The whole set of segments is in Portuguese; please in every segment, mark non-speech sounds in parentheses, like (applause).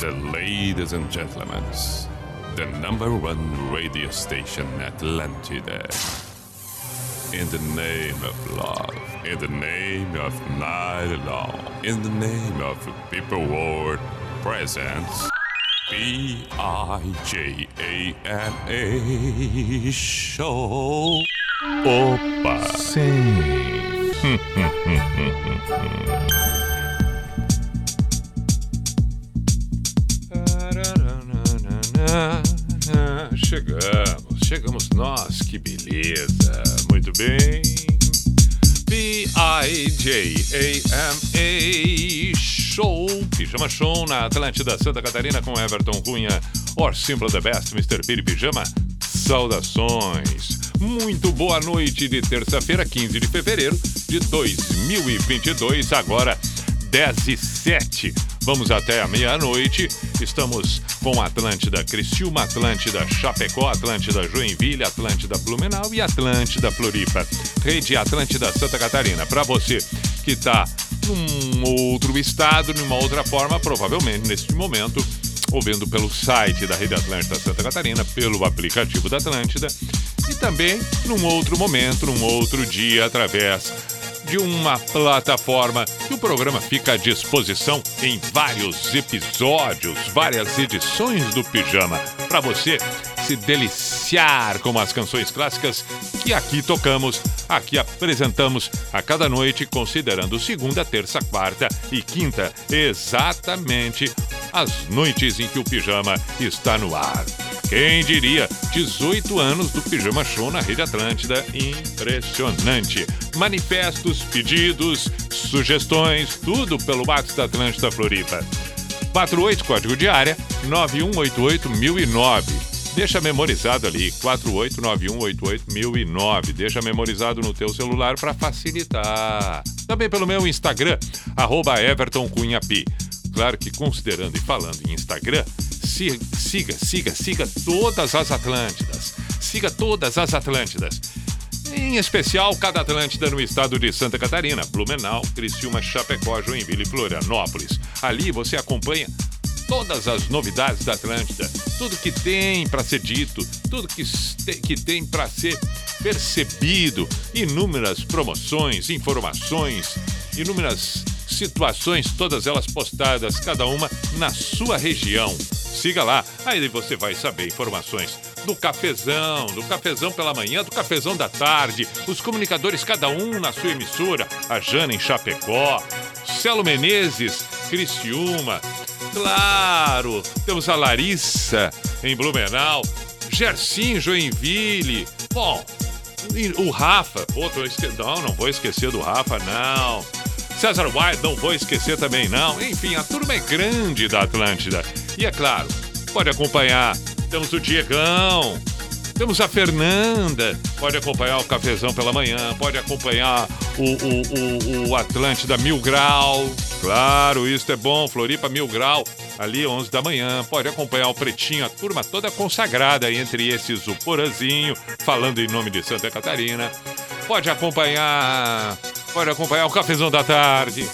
The ladies and gentlemen, the number one radio station Atlantida. In the name of love, in the name of night long, in the name of people world presents B I J A N A show. Opa! Sim. Chegamos, chegamos nós, que beleza. Muito bem. B-I-J-A-M-A Show, Pijama Show na Atlântida Santa Catarina com Everton Cunha, or Simple the Best, Mr. Piri Pijama. Saudações. Muito boa noite de terça-feira, 15 de fevereiro de 2022, agora 10 e 7. Vamos até a meia-noite. Estamos com Atlântida Criciúma, Atlântida Chapecó, Atlântida Joinville, Atlântida Blumenau e Atlântida Floripa. Rede Atlântida Santa Catarina. Para você que está num outro estado, numa outra forma, provavelmente neste momento, ouvindo pelo site da Rede Atlântida Santa Catarina, pelo aplicativo da Atlântida e também num outro momento, num outro dia, através de uma plataforma que o programa fica à disposição em vários episódios, várias edições do Pijama, para você se deliciar com as canções clássicas que aqui tocamos, aqui apresentamos a cada noite, considerando segunda, terça, quarta e quinta, exatamente as noites em que o Pijama está no ar. Quem diria? 18 anos do Pijama Show na Rede Atlântida. Impressionante. Manifestos, pedidos, sugestões, tudo pelo WhatsApp da Atlântida Floripa. 48 código de área 9188009. Deixa memorizado ali, 489188009. Deixa memorizado no teu celular para facilitar. Também pelo meu Instagram, arroba. Claro que considerando e falando em Instagram, siga, siga, siga, siga todas as Atlântidas. Siga todas as Atlântidas. Em especial, cada Atlântida no estado de Santa Catarina, Blumenau, Criciúma, Chapecó, Joinville e Florianópolis. Ali você acompanha todas as novidades da Atlântida, tudo que tem para ser dito, tudo que, que tem para ser percebido, inúmeras promoções, informações, inúmeras situações, todas elas postadas, cada uma na sua região. Siga lá, aí você vai saber informações do cafezão, do cafezão pela manhã, do cafezão da tarde, os comunicadores, cada um na sua emissora, a Jana em Chapecó, Celo Menezes, Criciúma, claro, temos a Larissa em Blumenau, Gersim Joinville, bom, o Rafa, esque... não, não vou esquecer do Rafa, não. César White, não vou esquecer também, não. Enfim, a turma é grande da Atlântida. E é claro, pode acompanhar. Temos o Diegão, temos a Fernanda, pode acompanhar o Cafezão pela manhã, pode acompanhar o, o, o, o Atlântida Mil Grau. Claro, isso é bom. Floripa Mil Grau, ali 11 da manhã. Pode acompanhar o Pretinho, a turma toda consagrada entre esses o Porazinho, falando em nome de Santa Catarina. Pode acompanhar Pode acompanhar o cafezão da tarde.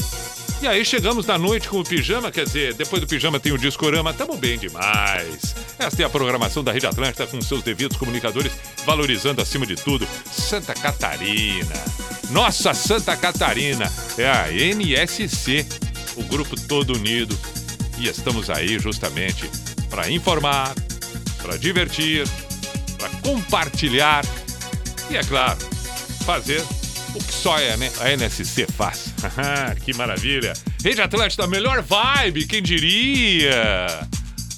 E aí chegamos na noite com o pijama, quer dizer, depois do pijama tem o discorama, tamo bem demais. Esta é a programação da Rede Atlântica com seus devidos comunicadores, valorizando acima de tudo Santa Catarina. Nossa Santa Catarina é a NSC, o grupo todo unido. E estamos aí justamente para informar, para divertir, para compartilhar e, é claro, fazer o que só é, né? a NSC faz. (laughs) que maravilha! Rede Atlântica, a melhor vibe, quem diria?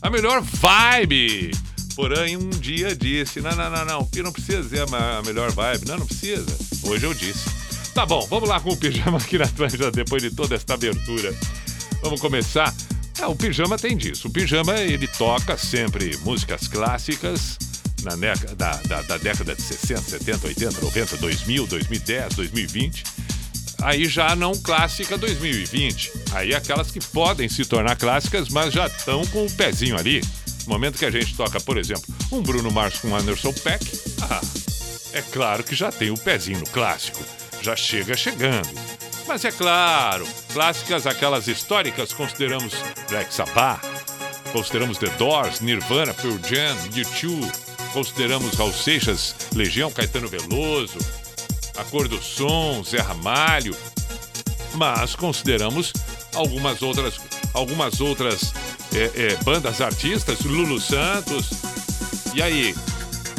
A melhor vibe! Porém, um dia disse: não, não, não, não, que não precisa dizer a melhor vibe. Não, não precisa. Hoje eu disse. Tá bom, vamos lá com o pijama aqui na Atlântida depois de toda esta abertura. Vamos começar. É, o pijama tem disso. O pijama ele toca sempre músicas clássicas na da, da, da década de 60, 70, 80, 90, 2000, 2010, 2020 aí já não clássica 2020. Aí aquelas que podem se tornar clássicas, mas já estão com o pezinho ali. No momento que a gente toca, por exemplo, um Bruno Mars com Anderson Peck, ah, é claro que já tem o pezinho no clássico. Já chega chegando. Mas é claro, clássicas aquelas históricas consideramos Black Sabbath, consideramos The Doors, Nirvana, Pearl Jam, U2, consideramos Raul Seixas, Legião, Caetano Veloso, A Cor do Som, Zé Ramalho, mas consideramos algumas outras, algumas outras é, é, bandas artistas, Lulu Santos. E aí,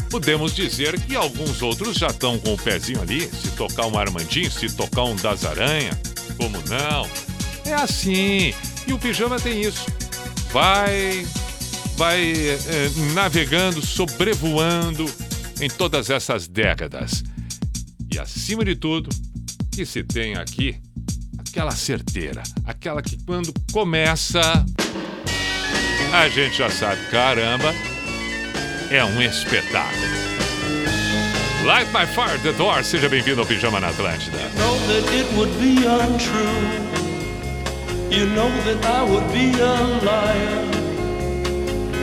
podemos dizer que alguns outros já estão com o pezinho ali. Se tocar um Armandinho, se tocar um Das Aranha, como não? É assim. E o pijama tem isso. Vai, vai é, navegando, sobrevoando em todas essas décadas. E acima de tudo, que se tem aqui aquela certeira, aquela que quando começa, a gente já sabe, caramba, é um espetáculo. Light My Fire, The Door, seja bem-vindo ao Pijama na Atlântida. know that it would be untrue. You know that I would be a liar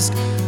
lost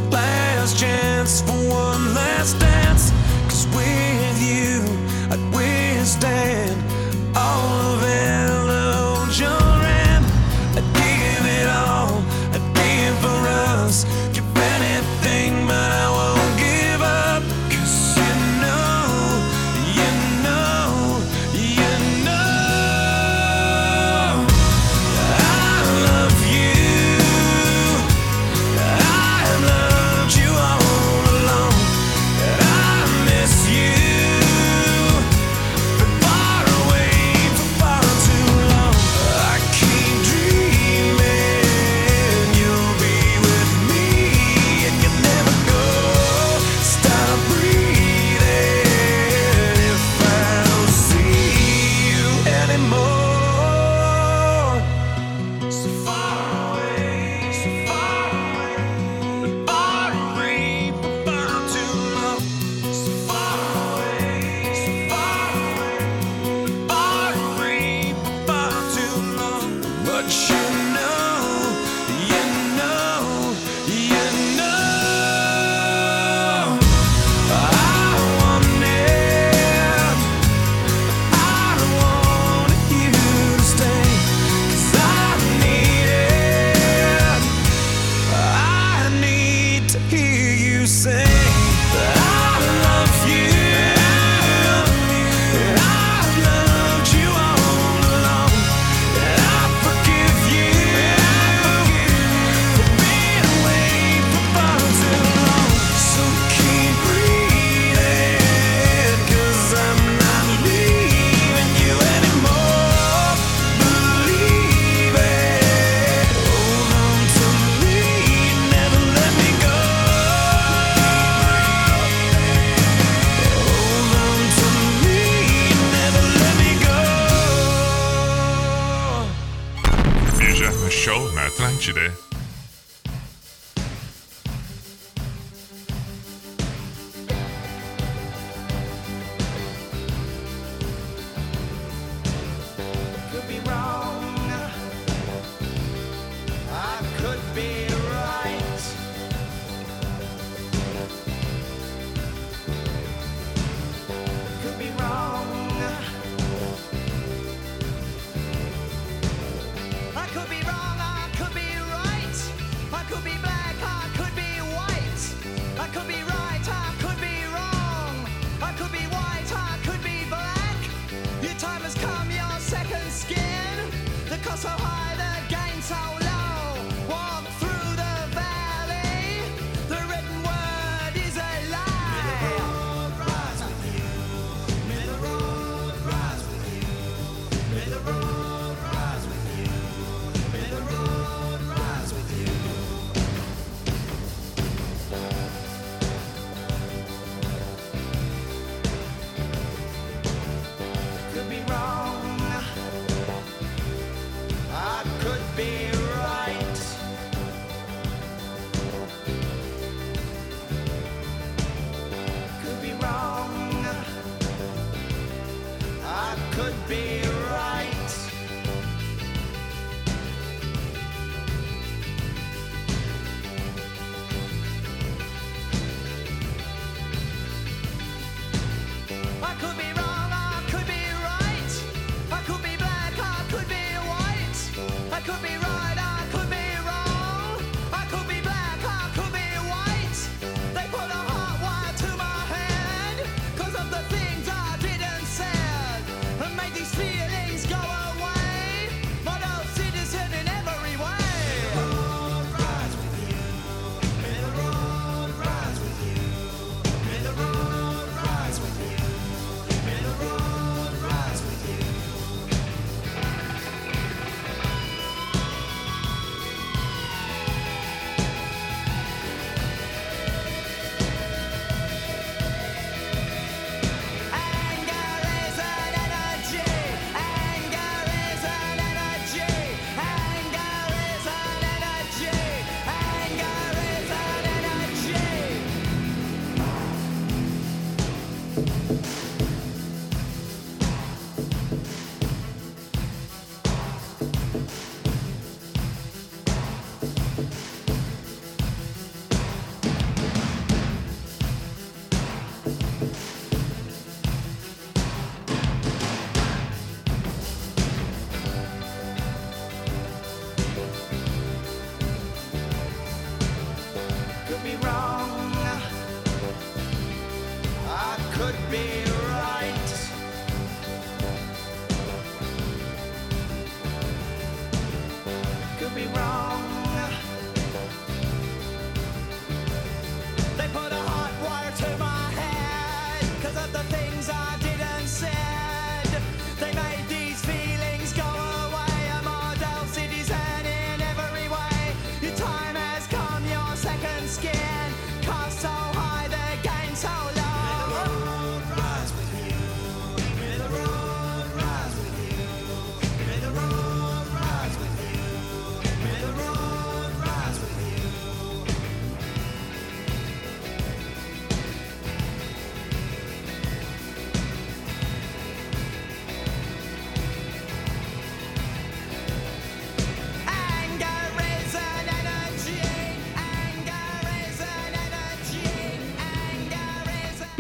could be.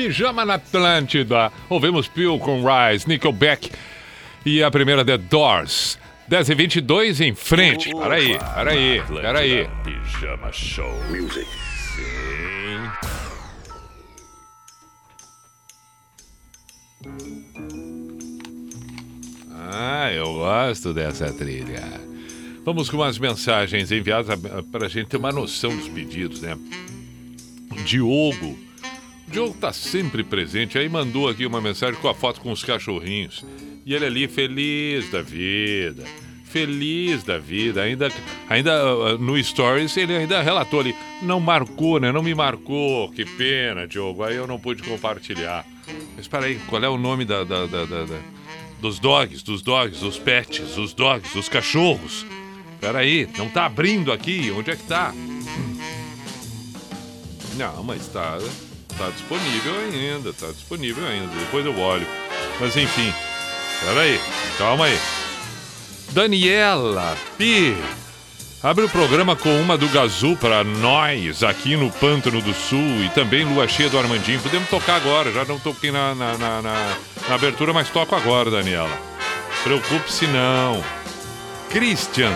Pijama na Atlântida. Ouvimos Peel com Rise, Nickelback e a primeira The Doors. 10 e 22 em frente. Opa, peraí, peraí, peraí. Pijama Show Music. Sim. Ah, eu gosto dessa trilha. Vamos com as mensagens enviadas ah, para a gente ter uma noção dos pedidos, né? Diogo Diogo tá sempre presente. Aí mandou aqui uma mensagem com a foto com os cachorrinhos. E ele ali, feliz da vida. Feliz da vida. Ainda, ainda ah, no Stories, ele ainda relatou ali. Não marcou, né? Não me marcou. Que pena, Diogo. Aí eu não pude compartilhar. Mas peraí, qual é o nome da, da, da, da dos dogs, dos dogs, dos pets, dos dogs, dos cachorros? Peraí, não tá abrindo aqui? Onde é que tá? Hum. Não, mas tá. Né? Tá disponível ainda. Tá disponível ainda. Depois eu olho. Mas enfim. Peraí, calma aí. Daniela Pi. Abre o programa com uma do Gazu pra nós, aqui no Pântano do Sul, e também Lua Cheia do Armandinho. Podemos tocar agora, já não toquei na, na, na, na- na abertura, mas toco agora, Daniela. Preocupe-se não. Christian.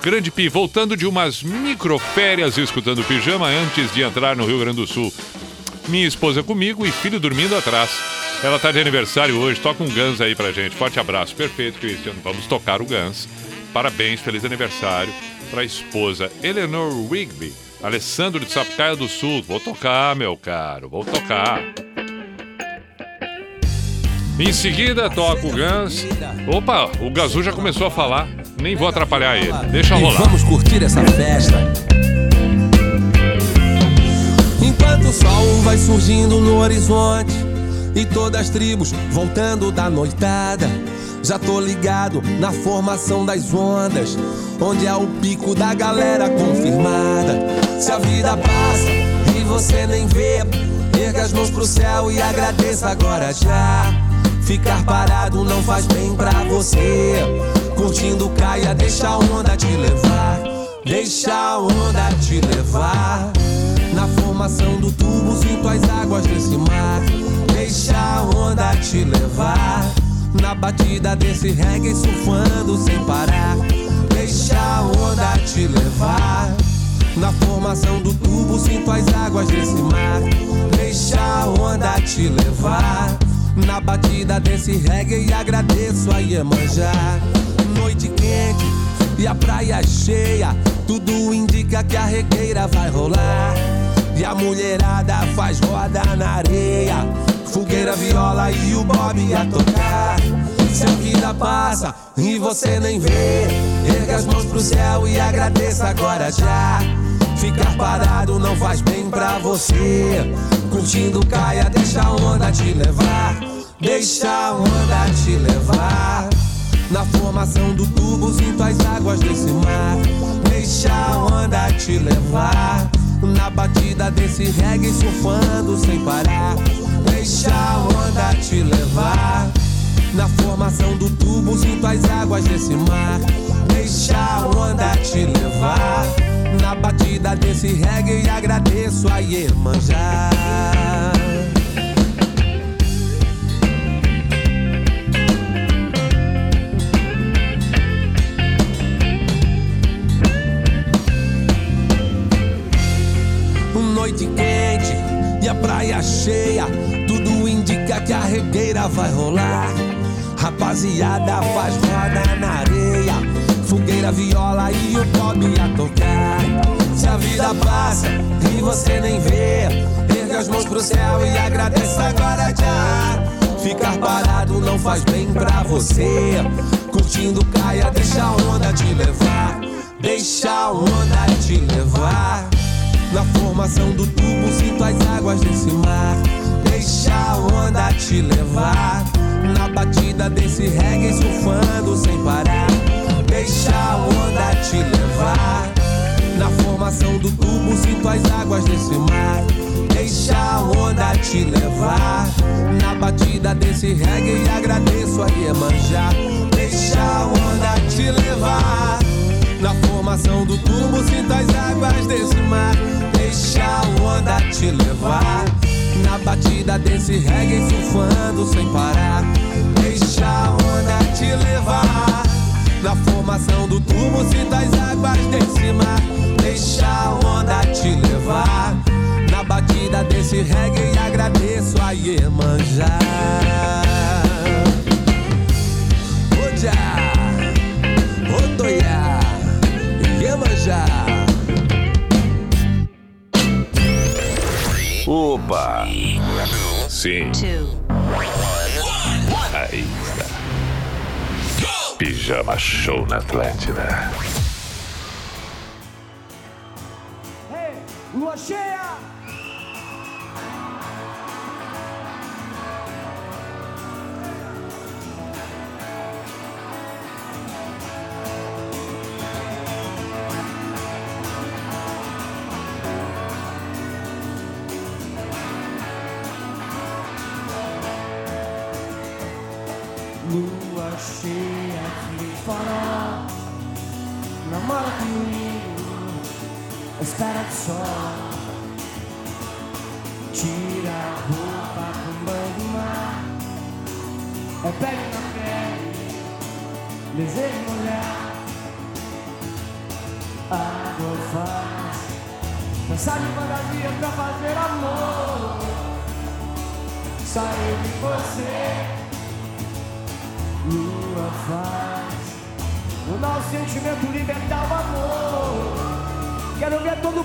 Grande Pi, voltando de umas microférias escutando pijama antes de entrar no Rio Grande do Sul. Minha esposa comigo e filho dormindo atrás. Ela tá de aniversário hoje, toca um Guns aí pra gente. Forte abraço, perfeito, Christian. Vamos tocar o Guns. Parabéns, feliz aniversário pra esposa Eleanor Rigby, Alessandro de Sapucaia do Sul. Vou tocar, meu caro, vou tocar. Em seguida, toca o Guns. Opa, o Gazu já começou a falar. Nem vou atrapalhar ele. Deixa E rolar. vamos curtir essa festa. Enquanto o sol vai surgindo no horizonte e todas as tribos voltando da noitada. Já tô ligado na formação das ondas, onde é o pico da galera confirmada. Se a vida passa e você nem vê, erga as mãos pro céu e agradeça agora já. Ficar parado não faz bem pra você. Curtindo caia, deixa a onda te levar. Deixa a onda te levar. Na formação do tubo, sinto as águas desse mar. Deixa a onda te levar. Na batida desse reggae, surfando sem parar. Deixa a onda te levar. Na formação do tubo, sinto as águas desse mar. Deixa a onda te levar. Na batida desse reggae, agradeço a Iemanjá. Noite quente e a praia cheia. Tudo indica que a regueira vai rolar. E a mulherada faz roda na areia. Fogueira, viola e o Bob a tocar. Se a vida passa e você nem vê, erga as mãos pro céu e agradeça agora já. Ficar parado não faz bem pra você. Curtindo caia, deixa a onda te levar. Deixa a onda te levar. Na formação do tubo, sinto as águas desse mar. Deixa a onda te levar. Na batida desse reggae, surfando sem parar. Deixa a onda te levar. Na formação do tubo, sinto as águas desse mar. Deixa a onda te levar. Na batida desse reggae, agradeço a Iemanjá. Noite quente e a praia cheia, tudo indica que a regueira vai rolar. Rapaziada faz roda na areia, fogueira, viola e o pop a tocar. Se a vida passa e você nem vê, erga as mãos pro céu e agradeça agora já. Ficar parado não faz bem pra você. Curtindo caia, deixa a onda te levar. Deixa a onda te levar. Na formação do tubo, sinto as águas desse mar. Deixa a onda te levar. Na batida desse reggae, surfando sem parar. Deixa a onda te levar. Na formação do tubo, sinto as águas desse mar. Deixa a onda te levar. Na batida desse reggae, agradeço a Iemanjá. Deixa a onda te levar. Na formação do tubo, sinto as águas desse mar. Deixa a onda te levar. Na batida desse reggae, surfando sem parar. Deixa a onda te levar. Na formação do tubo, sinto as águas desse mar. Deixa a onda te levar. Na batida desse reggae, agradeço a Iemanjá. Oja, Otoya, Iemanjá. Opa! Sim, aí está. Pijama Show na Atlântida. Lua cheia!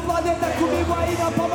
planeta tá comigo aí na palma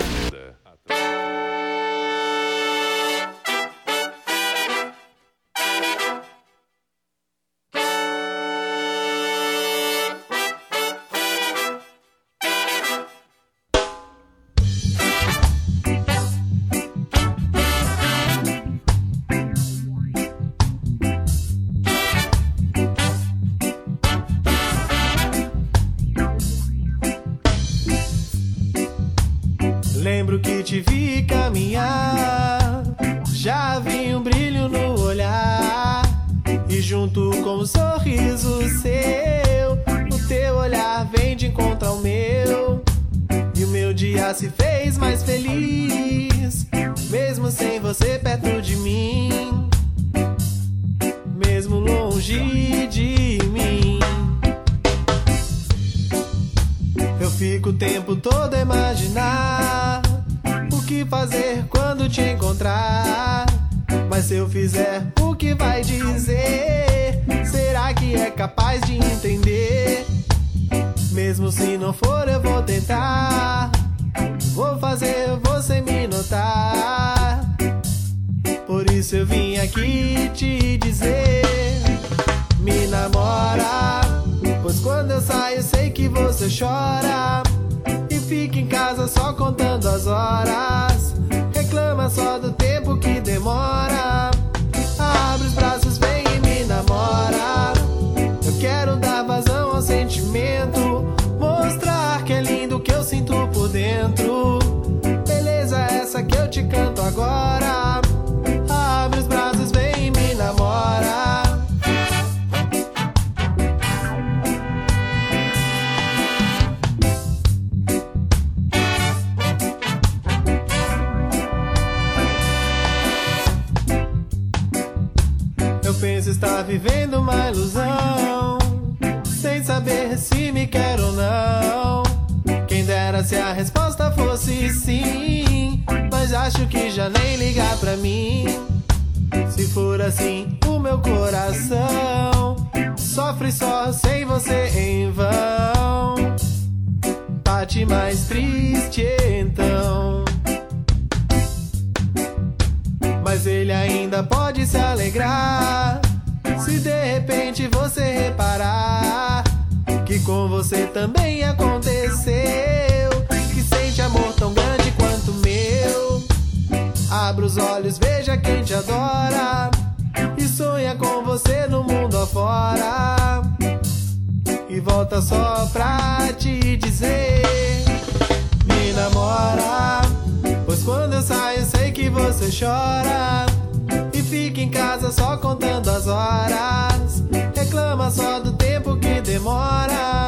Mais triste então. Mas ele ainda pode se alegrar. Se de repente você reparar que com você também aconteceu. Que sente amor tão grande quanto meu. Abra os olhos, veja quem te adora. E sonha com você no mundo afora. E volta só pra te dizer: Namora. Pois quando eu saio, sei que você chora. E fica em casa só contando as horas. Reclama só do tempo que demora.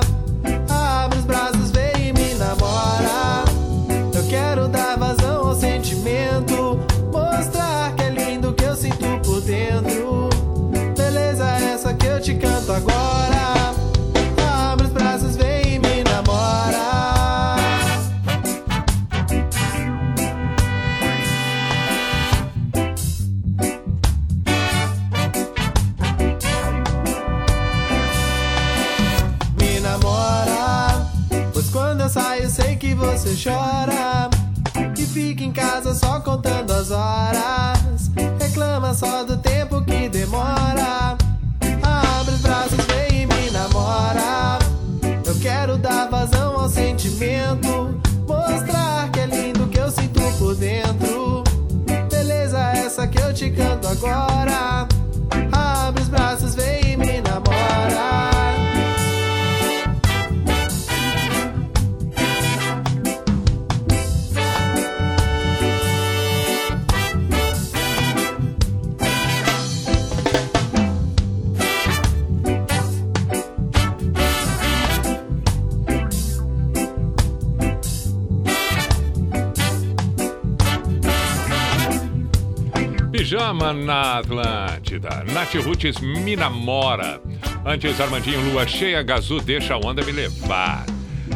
Na Atlântida. Nath Roots me namora. Antes, Armandinho Lua Cheia, Gazu, deixa a onda me levar.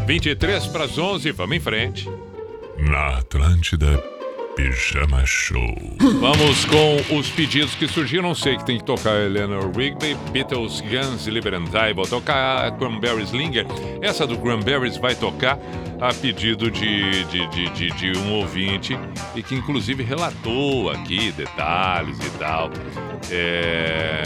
23 para as 11, vamos em frente. Na Atlântida, Pijama Show. Vamos com os pedidos que surgiram. Sei que tem que tocar Eleanor Rigby, Beatles, Guns, Liber and Die. Vou tocar a Cranberries Linger. Essa do Cranberries vai tocar a pedido de, de, de, de, de um ouvinte e que inclusive relatou aqui detalhes e tal. É...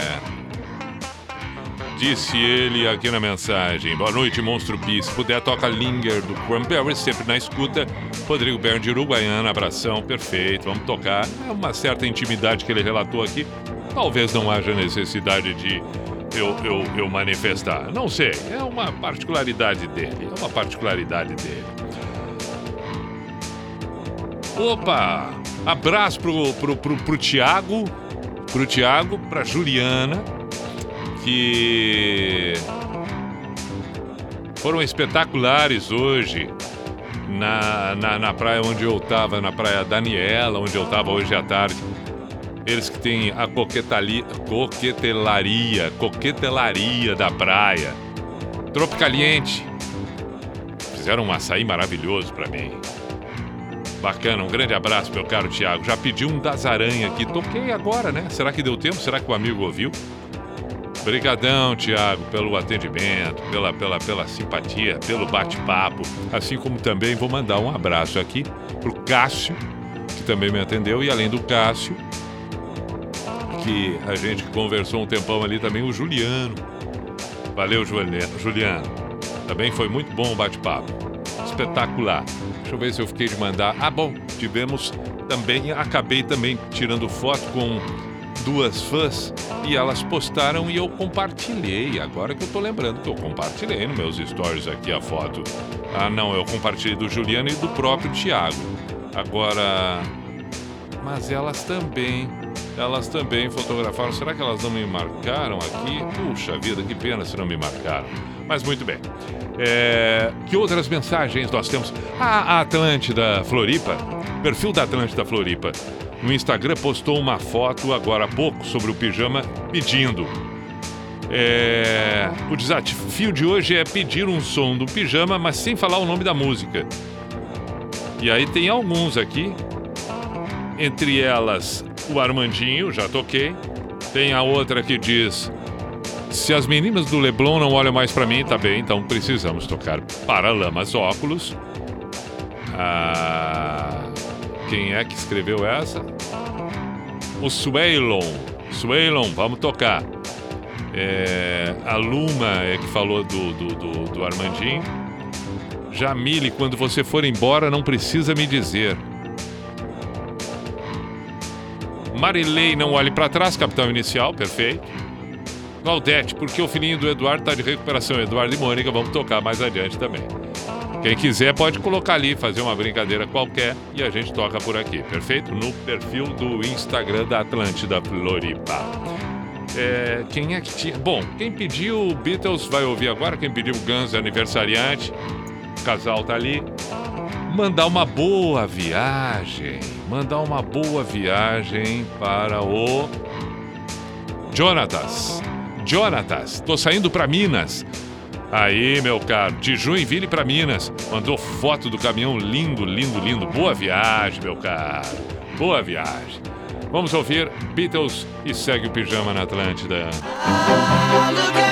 Disse ele aqui na mensagem. Boa noite, Monstro Pi. Se puder, toca Linger do Cranberries, sempre na escuta. Rodrigo Bern de Uruguaiana, abração, perfeito. Vamos tocar. É uma certa intimidade que ele relatou aqui. Talvez não haja necessidade de eu, eu, eu manifestar. Não sei, é uma particularidade dele. É uma particularidade dele. Opa! Abraço pro, pro, pro, pro Tiago, pro Tiago, pra Juliana, que foram espetaculares hoje na, na, na praia onde eu estava, na praia Daniela, onde eu estava hoje à tarde. Eles que têm a coquetelaria, coquetelaria da praia. Tropicaliente. Fizeram um açaí maravilhoso para mim. Bacana, um grande abraço, meu caro Tiago. Já pedi um das aranhas aqui. Toquei agora, né? Será que deu tempo? Será que o amigo ouviu? Brigadão, Tiago, pelo atendimento, pela, pela, pela simpatia, pelo bate-papo. Assim como também vou mandar um abraço aqui pro Cássio, que também me atendeu, e além do Cássio, que a gente conversou um tempão ali também, o Juliano. Valeu, Julia- Juliano. Também foi muito bom o bate-papo. Espetacular. Deixa eu ver se eu fiquei de mandar. Ah, bom, tivemos também, acabei também tirando foto com duas fãs e elas postaram e eu compartilhei. Agora que eu tô lembrando que eu compartilhei nos meus stories aqui a foto. Ah, não, eu compartilhei do Juliano e do próprio Thiago. Agora, mas elas também, elas também fotografaram. Será que elas não me marcaram aqui? Puxa vida, que pena se não me marcaram. Mas muito bem. É, que outras mensagens nós temos? A Atlântida Floripa, perfil da Atlântida Floripa, no Instagram postou uma foto agora há pouco sobre o pijama pedindo. É, o desafio de hoje é pedir um som do pijama, mas sem falar o nome da música. E aí tem alguns aqui entre elas, o Armandinho, já toquei. Tem a outra que diz: Se as meninas do Leblon não olham mais pra mim, tá bem, então precisamos tocar Paralamas Óculos. Ah, quem é que escreveu essa? O Swaylon. Swaylon, vamos tocar. É, a Luma é que falou do, do, do, do Armandinho. Jamile, quando você for embora, não precisa me dizer. Marilei, não olhe pra trás, capitão inicial, perfeito. Claudete, porque o filhinho do Eduardo tá de recuperação. Eduardo e Mônica, vamos tocar mais adiante também. Quem quiser pode colocar ali, fazer uma brincadeira qualquer e a gente toca por aqui, perfeito? No perfil do Instagram da Atlântida Floripa. É, quem é que tinha. Bom, quem pediu Beatles vai ouvir agora. Quem pediu Guns é aniversariante. O casal tá ali. Mandar uma boa viagem. Mandar uma boa viagem para o. Jonatas. Jonatas, tô saindo para Minas. Aí, meu caro, de Joinville para Minas. Mandou foto do caminhão lindo, lindo, lindo. Boa viagem, meu caro. Boa viagem. Vamos ouvir Beatles e segue o pijama na Atlântida. Look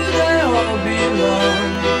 belong?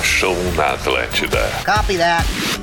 Show na Atlântida. Copy that.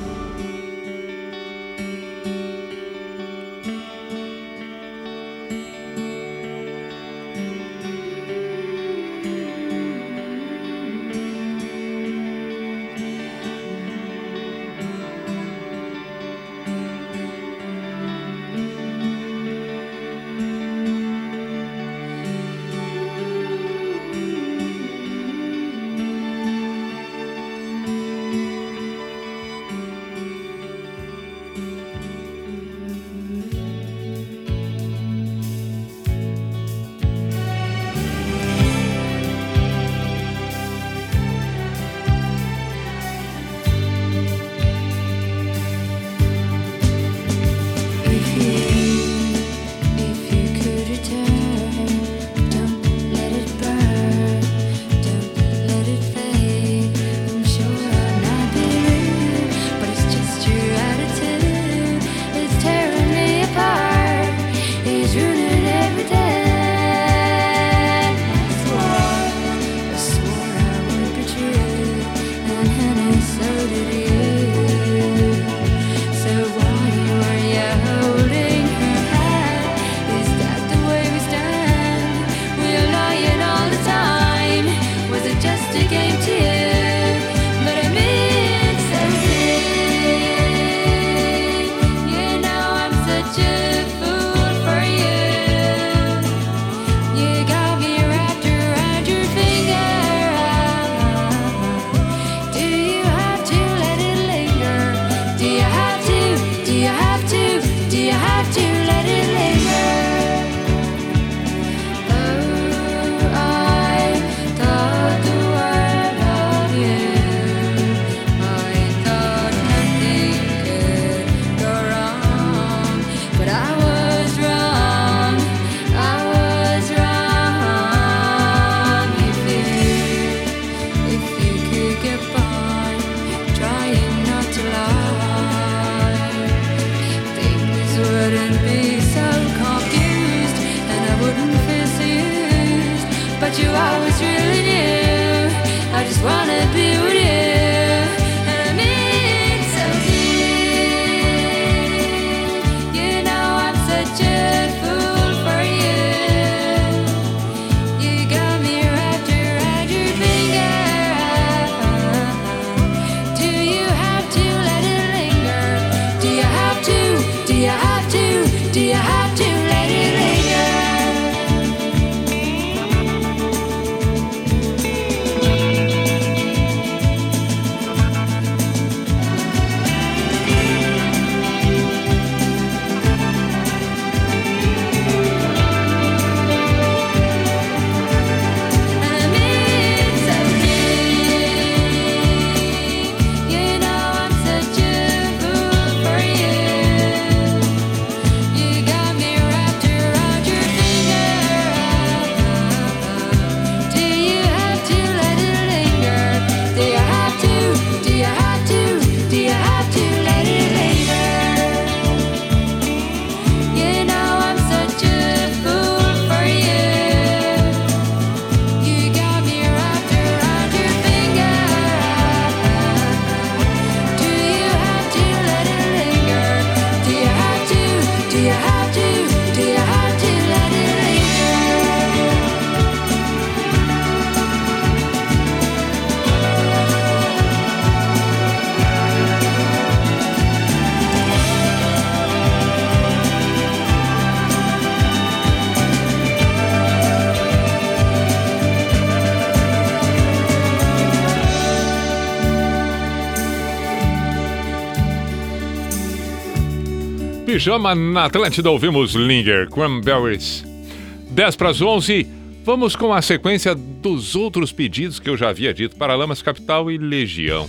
chama Na Atlântida ouvimos Linger, Cranberries. 10 para as 11, vamos com a sequência dos outros pedidos que eu já havia dito para Lamas Capital e Legião.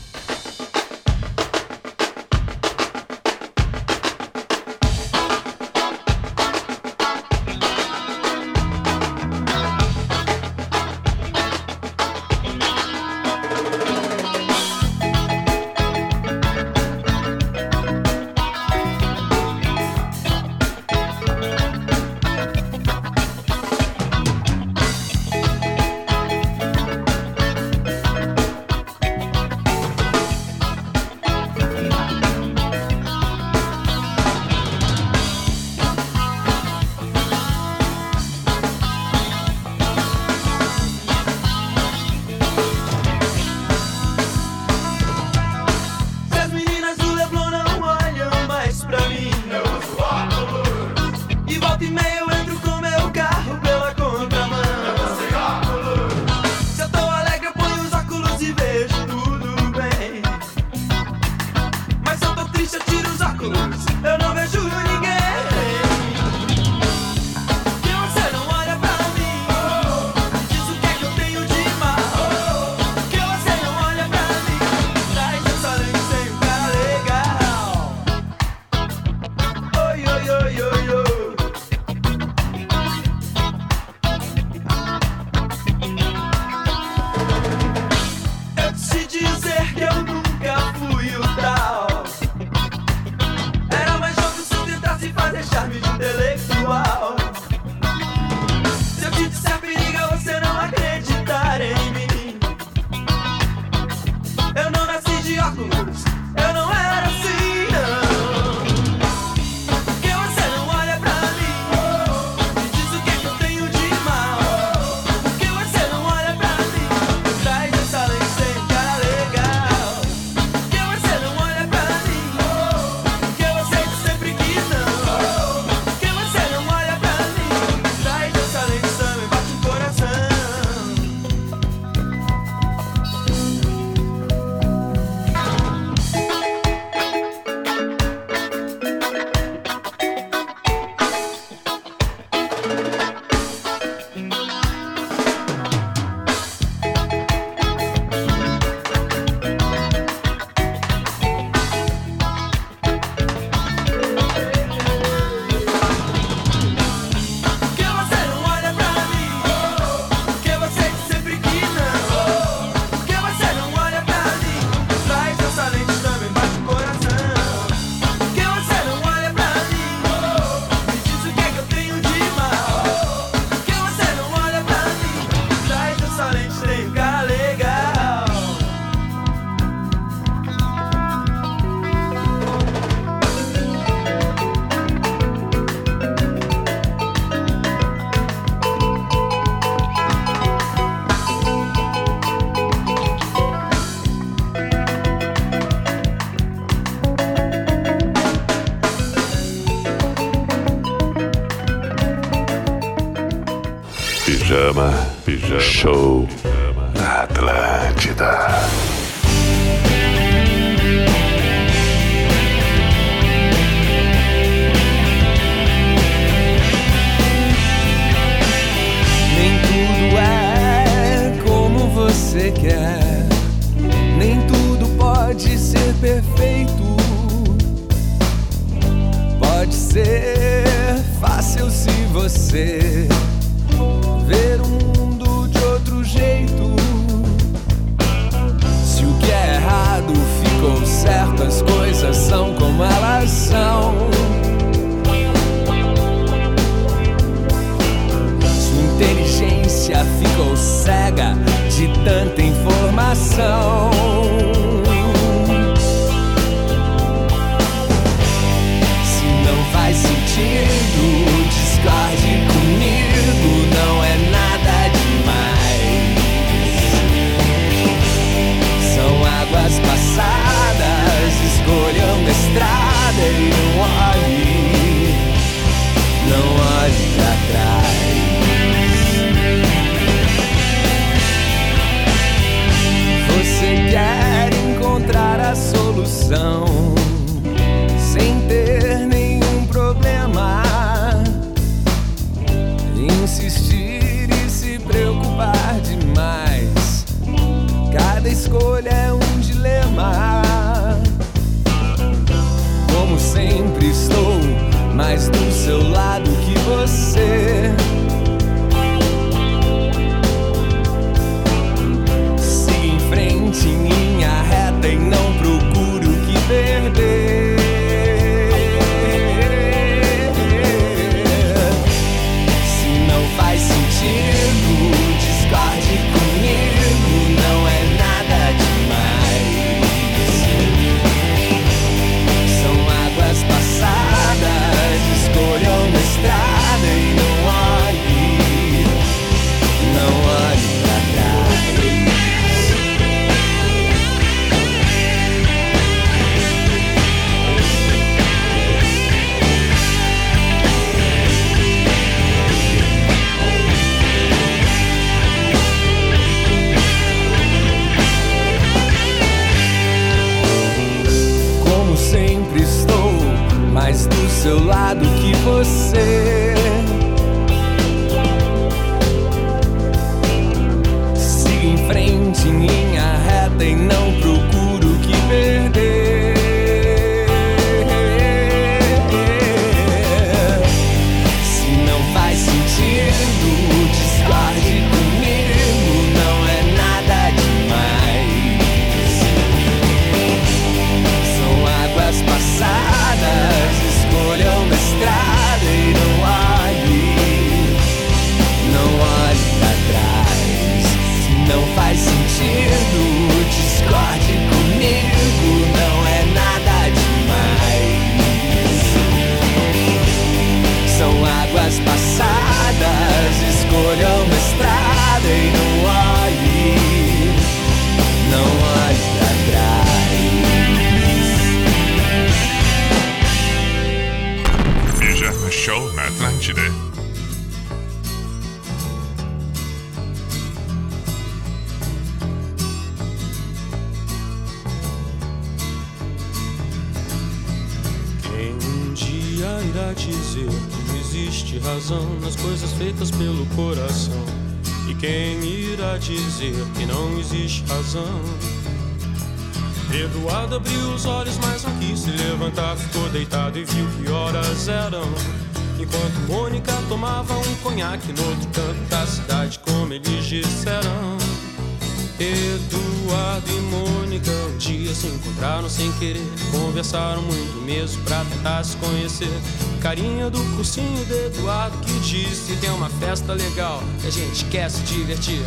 Quer se divertir.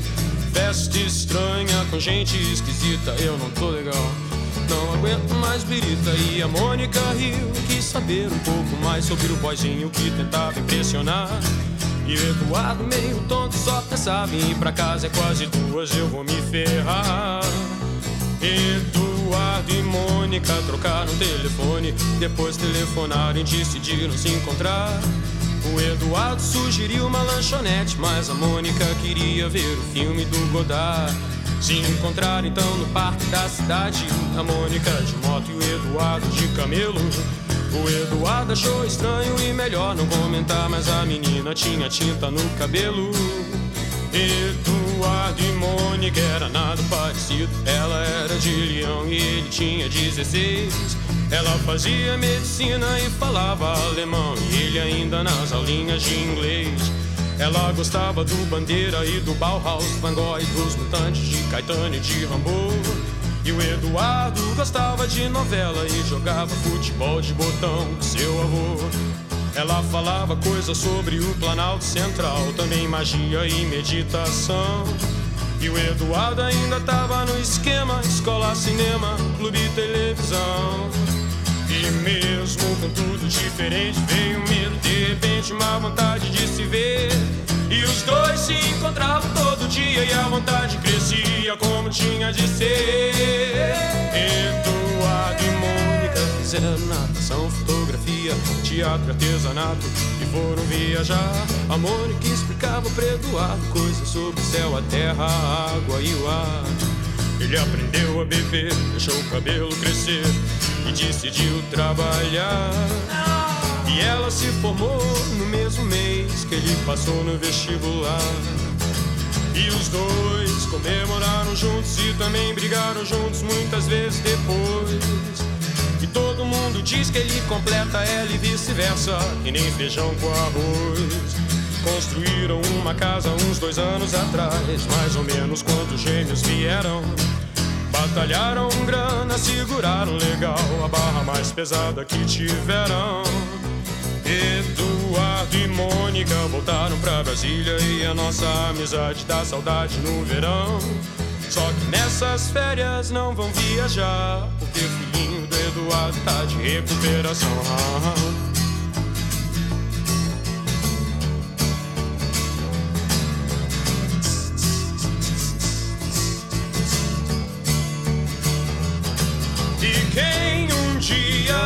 Festa estranha com gente esquisita, eu não tô legal. Não aguento mais birita e a Mônica riu. Quis saber um pouco mais sobre o boyzinho que tentava impressionar. E o Eduardo, meio tonto, só pensava em ir pra casa. É quase duas, eu vou me ferrar. Eduardo e Mônica trocaram telefone. Depois telefonaram e decidiram se encontrar. O Eduardo sugeriu uma lanchonete, mas a Mônica queria ver o filme do Godard. Se encontraram então no parque da cidade. A Mônica de moto e o Eduardo de camelo. O Eduardo achou estranho e melhor não comentar, mas a menina tinha tinta no cabelo. Eduardo e Mônica era nada parecido. Ela era de leão e ele tinha 16. Ela fazia medicina e falava alemão, e ele ainda nas aulinhas de inglês. Ela gostava do Bandeira e do Bauhaus, Van Gogh e dos Mutantes, de Caetano e de Rambo. E o Eduardo gostava de novela e jogava futebol de botão com seu avô. Ela falava coisas sobre o Planalto Central, também magia e meditação. E o Eduardo ainda tava no esquema: escola, cinema, clube e televisão. E mesmo com tudo diferente, veio medo, de repente, uma vontade de se ver. E os dois se encontravam todo dia e a vontade crescia como tinha de ser. Eduardo e Mônica fizeram natação, fotografia, teatro, artesanato e foram viajar. A Mônica explicava pra Eduardo coisas sobre o céu, a terra, a água e o ar. Ele aprendeu a beber, deixou o cabelo crescer e decidiu trabalhar. E ela se formou no mesmo mês que ele passou no vestibular. E os dois comemoraram juntos e também brigaram juntos muitas vezes depois. E todo mundo diz que ele completa ela e vice-versa, e nem feijão com arroz. Construíram uma casa uns dois anos atrás, mais ou menos quando os gêmeos vieram. Batalharam grana, seguraram legal a barra mais pesada que tiveram. Eduardo e Mônica voltaram pra Brasília e a nossa amizade dá saudade no verão. Só que nessas férias não vão viajar, porque o filhinho do Eduardo tá de recuperação.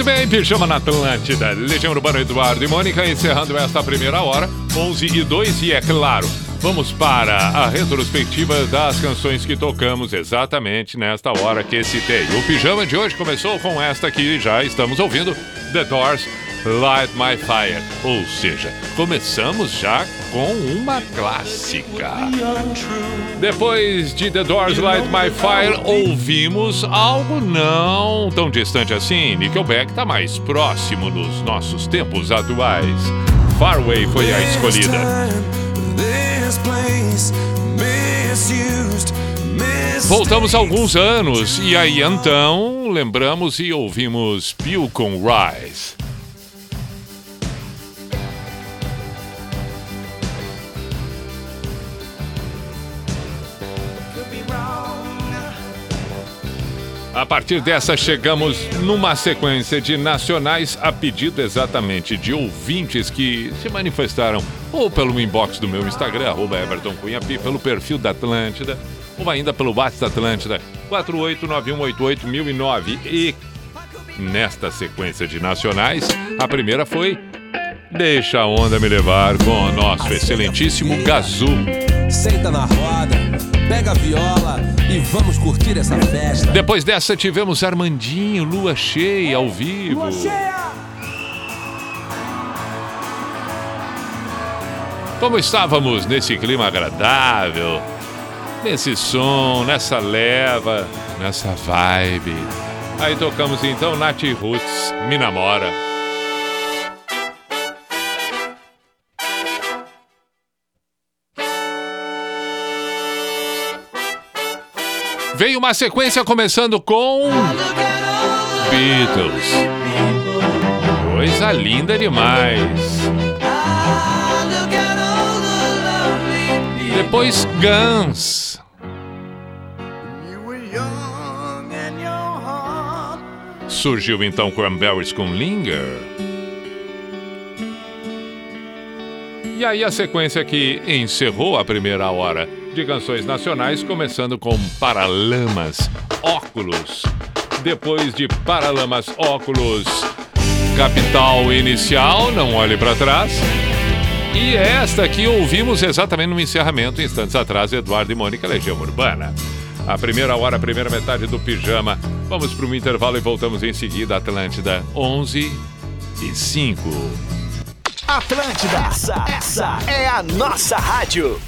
Muito bem, Pijama na Atlântida, Legião Urbana Eduardo e Mônica, encerrando esta primeira hora, 11 e 2, e é claro, vamos para a retrospectiva das canções que tocamos exatamente nesta hora que citei. O Pijama de hoje começou com esta que já estamos ouvindo, The Doors, Light My Fire, ou seja, começamos já com uma clássica. Depois de The Doors Light My Fire, ouvimos algo não tão distante assim. Nickelback está mais próximo nos nossos tempos atuais. Farway foi a escolhida. Voltamos alguns anos e aí então lembramos e ouvimos Bill com Rise. A partir dessa, chegamos numa sequência de nacionais a pedido exatamente de ouvintes que se manifestaram ou pelo inbox do meu Instagram, arroba Everton Cunha Pi, pelo perfil da Atlântida, ou ainda pelo WhatsApp da Atlântida, 489188009. E nesta sequência de nacionais, a primeira foi Deixa a Onda Me Levar com o nosso excelentíssimo Gazu. Senta na roda, pega a viola e vamos curtir essa festa. Depois dessa tivemos Armandinho, Lua Cheia, ao vivo. Como estávamos nesse clima agradável, nesse som, nessa leva, nessa vibe. Aí tocamos então Nath Roots, Me Namora. Veio uma sequência começando com Beatles. Coisa linda demais. Depois Guns. Surgiu então Cranberries com Linger. E aí a sequência que encerrou a primeira hora de canções nacionais, começando com Paralamas Óculos. Depois de Paralamas Óculos, Capital Inicial, Não Olhe para Trás. E esta que ouvimos exatamente no encerramento, instantes atrás, Eduardo e Mônica Legião Urbana. A primeira hora, a primeira metade do pijama. Vamos para um intervalo e voltamos em seguida, Atlântida 11 e 5. Atlântida, essa, essa é a nossa rádio.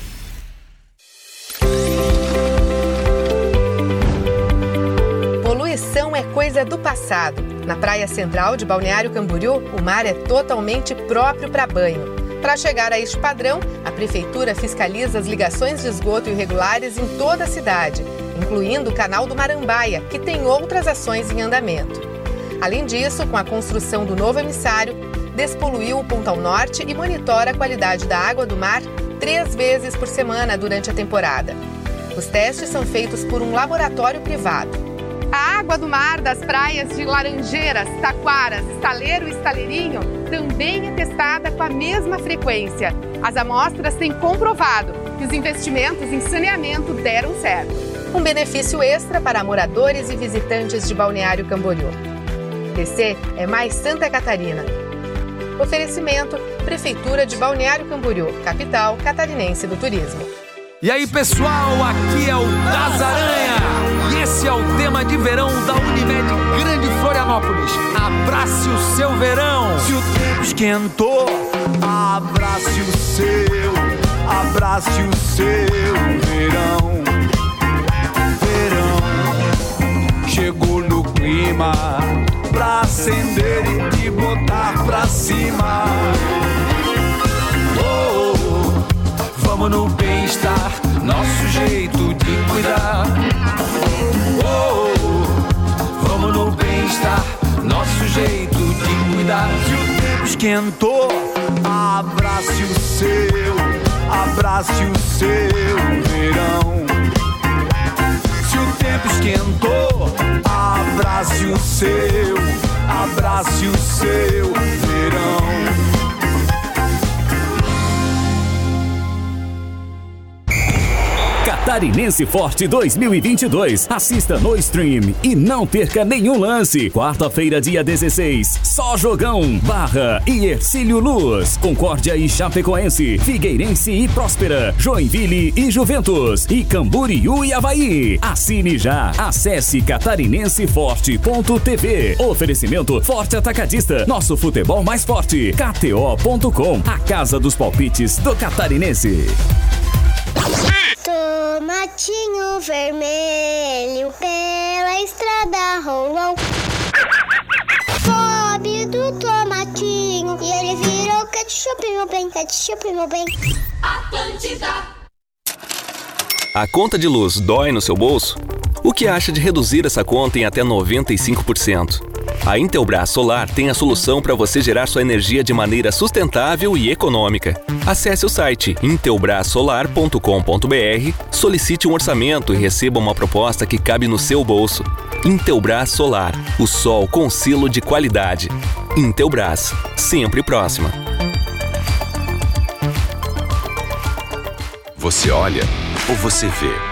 Coisa do passado. Na praia central de Balneário Camboriú, o mar é totalmente próprio para banho. Para chegar a este padrão, a Prefeitura fiscaliza as ligações de esgoto irregulares em toda a cidade, incluindo o canal do Marambaia, que tem outras ações em andamento. Além disso, com a construção do novo emissário, despoluiu o Pontal Norte e monitora a qualidade da água do mar três vezes por semana durante a temporada. Os testes são feitos por um laboratório privado. A água do mar das praias de Laranjeiras, Taquaras, Estaleiro e Estaleirinho também é testada com a mesma frequência. As amostras têm comprovado que os investimentos em saneamento deram certo. Um benefício extra para moradores e visitantes de Balneário Camboriú. DC é mais Santa Catarina. Oferecimento Prefeitura de Balneário Camboriú, capital catarinense do turismo. E aí, pessoal, aqui é o Das. Esse é o tema de verão da Unimed Grande Florianópolis. Abrace o seu verão. Se o tempo esquentou, abrace o seu, abrace o seu verão. Verão chegou no clima pra acender e te botar pra cima. Oh, oh, vamos no bem-estar, nosso jeito de cuidar. Oh, oh, vamos no bem-estar, nosso jeito de cuidar. Se o tempo esquentou, abrace o seu, abrace o seu verão. Se o tempo esquentou, abrace o seu, abrace o seu verão. Catarinense Forte 2022. Assista no stream e não perca nenhum lance. Quarta-feira, dia 16. Só jogão. Barra e Ercílio Luz. Concórdia e Chapecoense. Figueirense e Próspera. Joinville e Juventus. E Camboriú e Havaí. Assine já. Acesse catarinenseforte.tv. Oferecimento Forte Atacadista. Nosso futebol mais forte. KTO.com. A casa dos palpites do Catarinense. Tomatinho vermelho pela estrada rolou. Pobre do tomatinho e ele virou ketchup, meu bem, ketchup, meu bem. Atlântida. A conta de luz dói no seu bolso? O que acha de reduzir essa conta em até 95%? A Intelbras Solar tem a solução para você gerar sua energia de maneira sustentável e econômica. Acesse o site intelbrasolar.com.br, solicite um orçamento e receba uma proposta que cabe no seu bolso. Intelbras Solar, o sol com selo de qualidade. Intelbras, sempre próxima. Você olha ou você vê?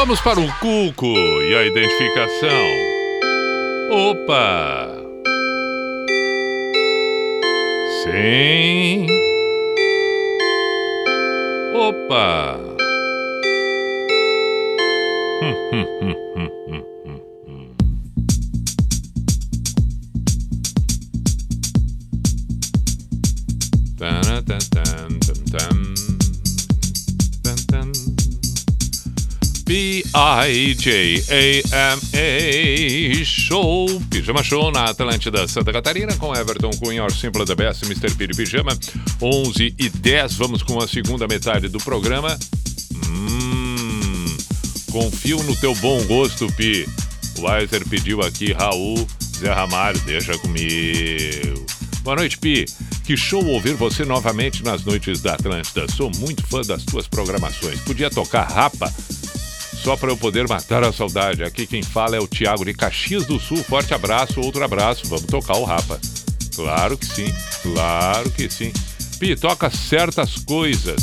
Vamos para o Cuco e a identificação. Opa! Sim. Opa! Hum, hum, hum, P-I-J-A-M-A Show, Pijama Show na Atlântida Santa Catarina com Everton Cunha, Or Simple the Best, Mr. Piri Pijama 11 e 10, vamos com a segunda metade do programa Hum, confio no teu bom gosto, Pi O Weiser pediu aqui, Raul, Zé Ramalho, deixa comigo Boa noite, Pi. Que show ouvir você novamente nas noites da Atlântida. Sou muito fã das tuas programações. Podia tocar Rapa só para eu poder matar a saudade. Aqui quem fala é o Thiago de Caxias do Sul. Forte abraço, outro abraço. Vamos tocar o Rapa. Claro que sim, claro que sim. Pi, toca certas coisas.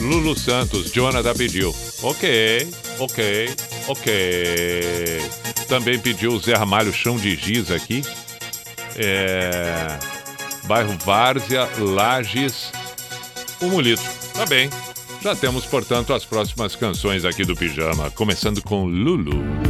Lulu Santos, Jonathan pediu. Ok, ok, ok. Também pediu o Zé Ramalho Chão de Giz aqui. É... Bairro Várzea, Lages, o Mulito. Tá bem. Já temos, portanto, as próximas canções aqui do Pijama, começando com Lulu.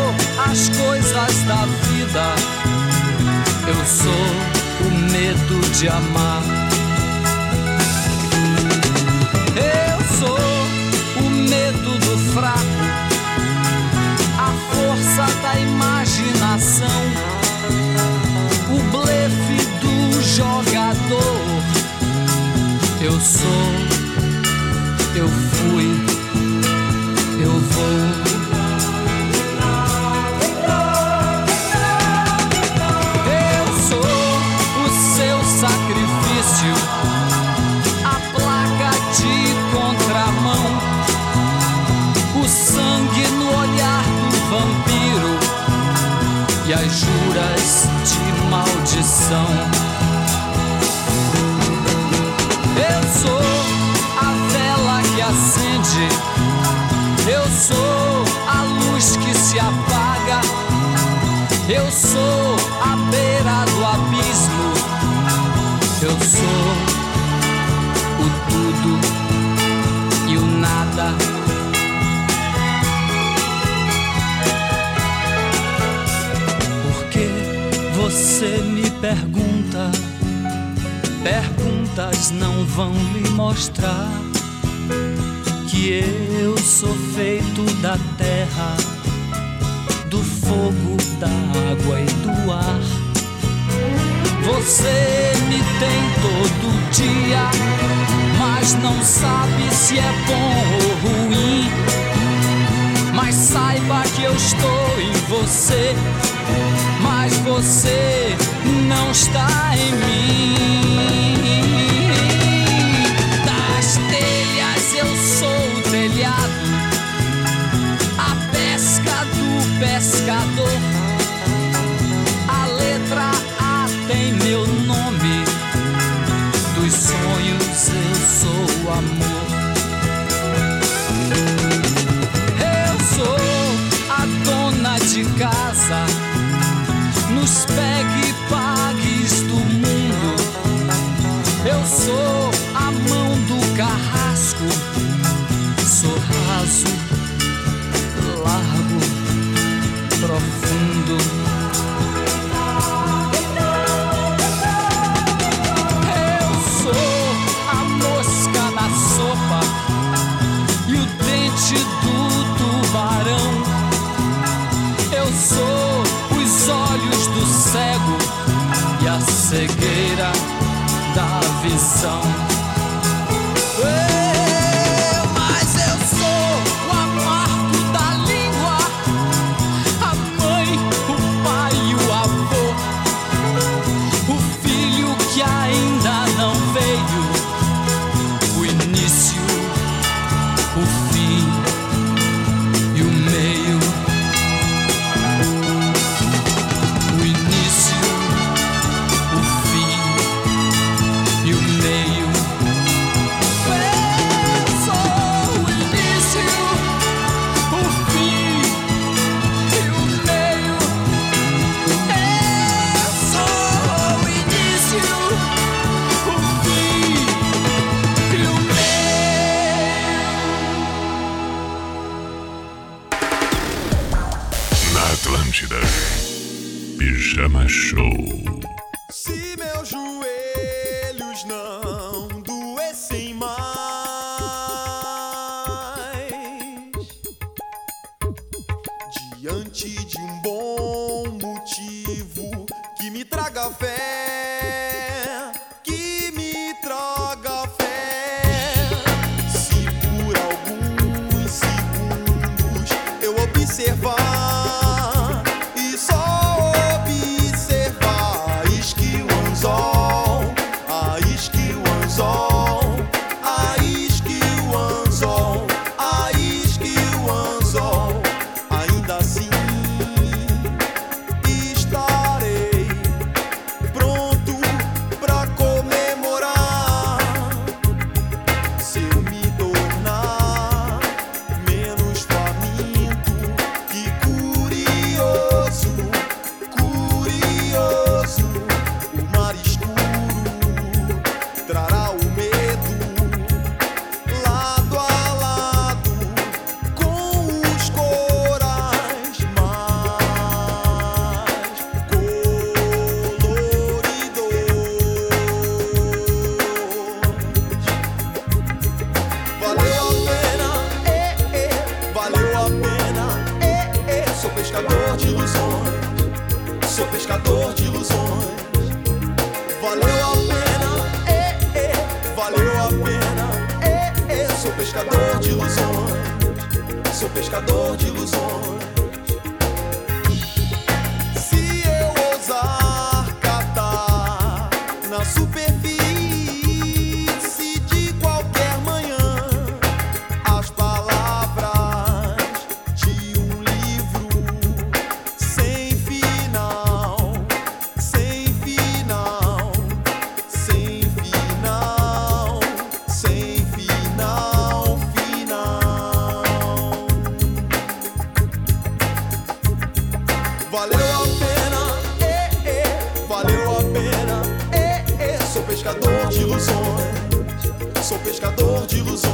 as coisas da vida, eu sou o medo de amar. Eu sou o medo do fraco, a força da imaginação, o blefe do jogador. Eu sou, coração. Eu sou a vela que acende, eu sou a luz que se apaga, eu sou a beira do abismo, eu sou o tudo e o nada. você me perguntas não vão me mostrar que eu sou feito da terra, do fogo, da água e do ar. Você me tem todo dia, mas não sabe se é bom ou ruim. Mas saiba que eu estou em você mas você não está em mim. Pescador de ilusões.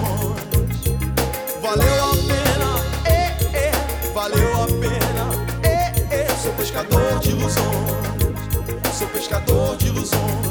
Valeu a pena, é, é, valeu a pena, é, é. Sou pescador de ilusões. Sou pescador de ilusões.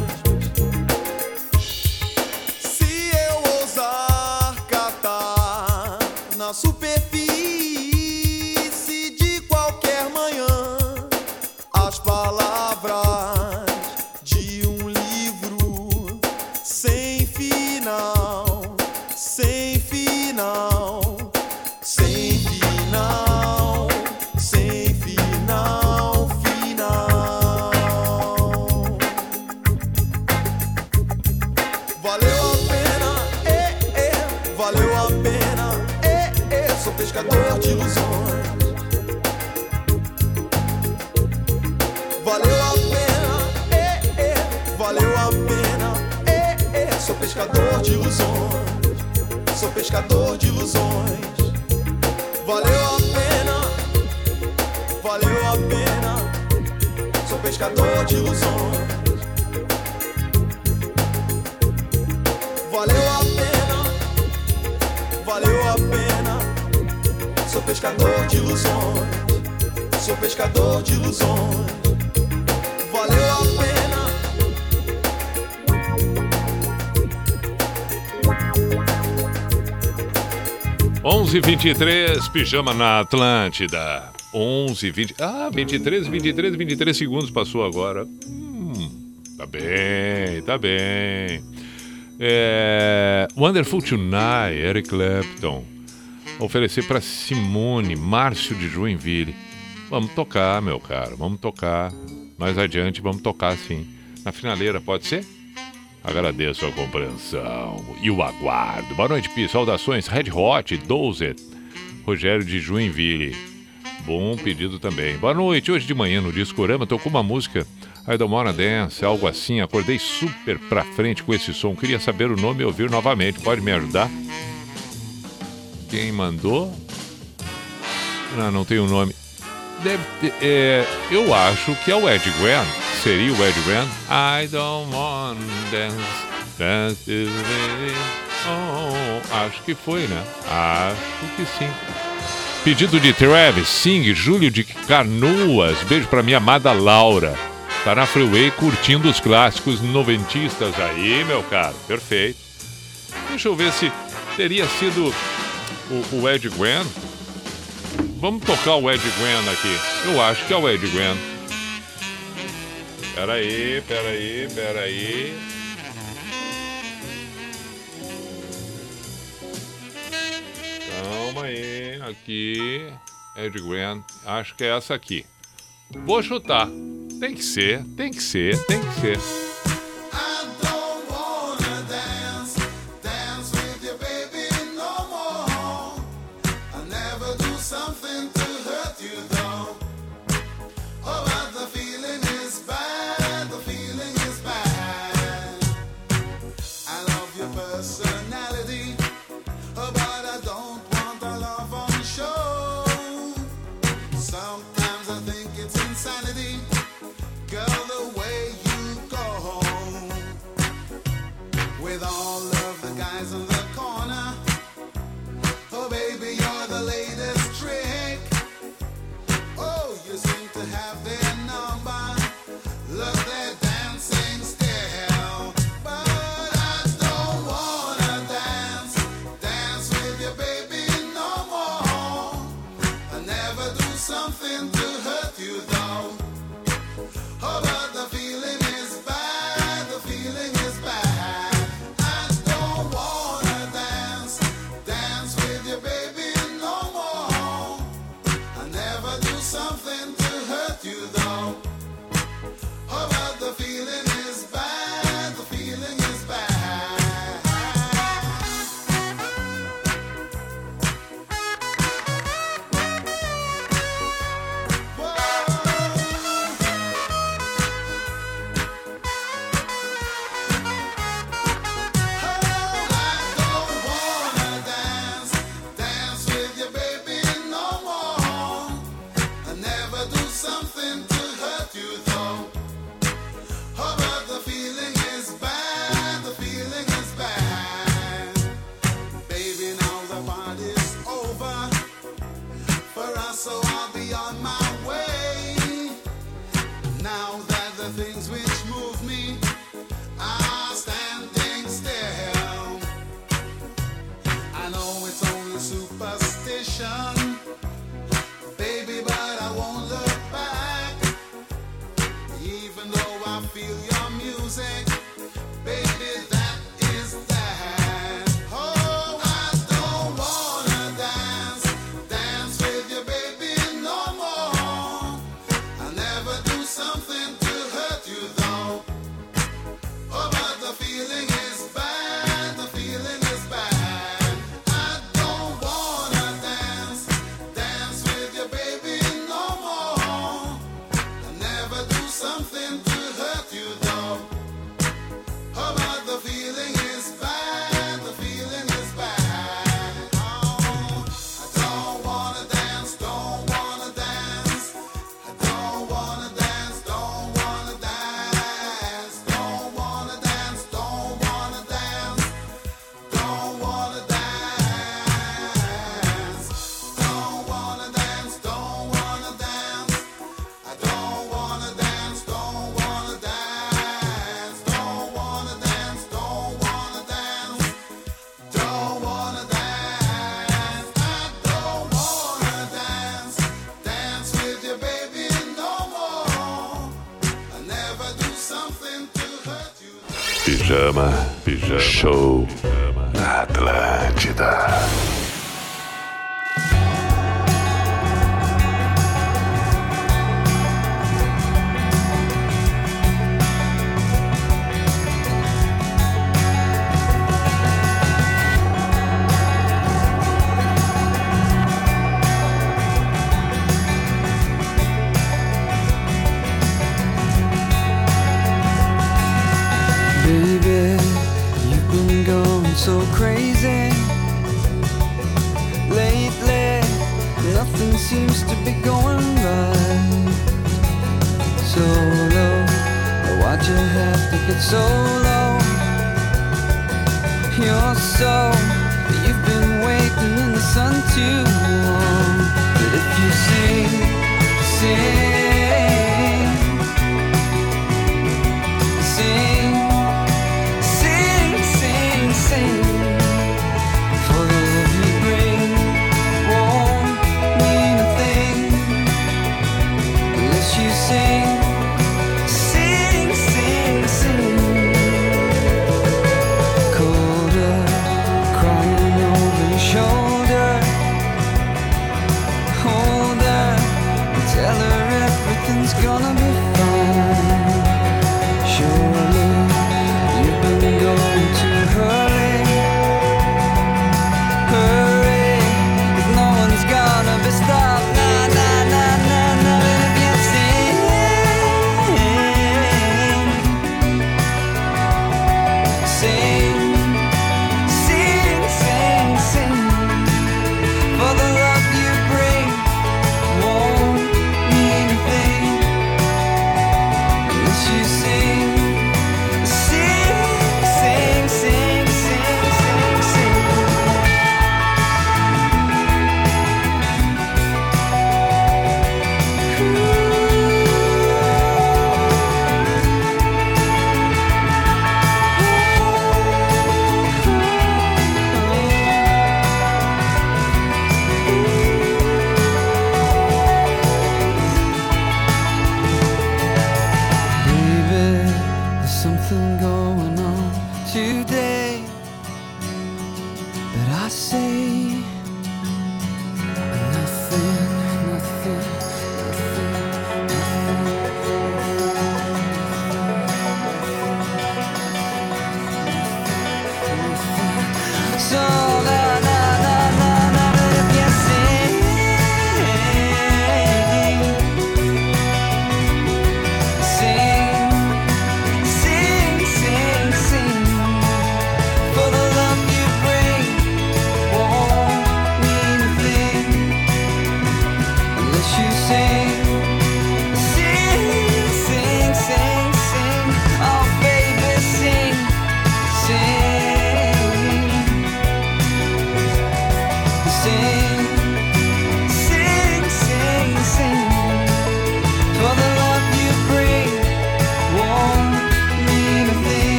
11:23 pijama na Atlântida. 11:20. Ah, 23, 23, 23 segundos passou agora. Hum, tá bem, tá bem. É, Wonderful Tonight, Eric Clapton. Oferecer para Simone, Márcio de Joinville. Vamos tocar, meu caro, vamos tocar. Mais adiante, vamos tocar sim. Na finaleira, pode ser? Agradeço a compreensão e o aguardo. Boa noite, Pi. Saudações, Red Hot, Dozer, Rogério de Joinville. Bom pedido também. Boa noite. Hoje de manhã no Discorama tocou uma música I Don't Wanna Dance, algo assim. Acordei super pra frente com esse som. Queria saber o nome e ouvir novamente. Pode me ajudar? Quem mandou? Não, não tem o nome. Deve ter, é, eu acho que é o Ed Guan. Seria o Ed Guan? I don't want dance, dance is Oh, acho que foi, né? Acho que sim. Pedido de Travis, Sing, Júlio de Canoas. Beijo pra minha amada Laura. Tá na Freeway curtindo os clássicos noventistas aí, meu caro. Perfeito. Deixa eu ver se teria sido o, o Ed Gwen. Vamos tocar o Ed Gwen aqui. Eu acho que é o Ed Gwen. Pera aí, pera aí, pera aí. Calma aí, aqui. Ed Gwen. Acho que é essa aqui. Vou chutar. Tem que ser, tem que ser, tem que ser.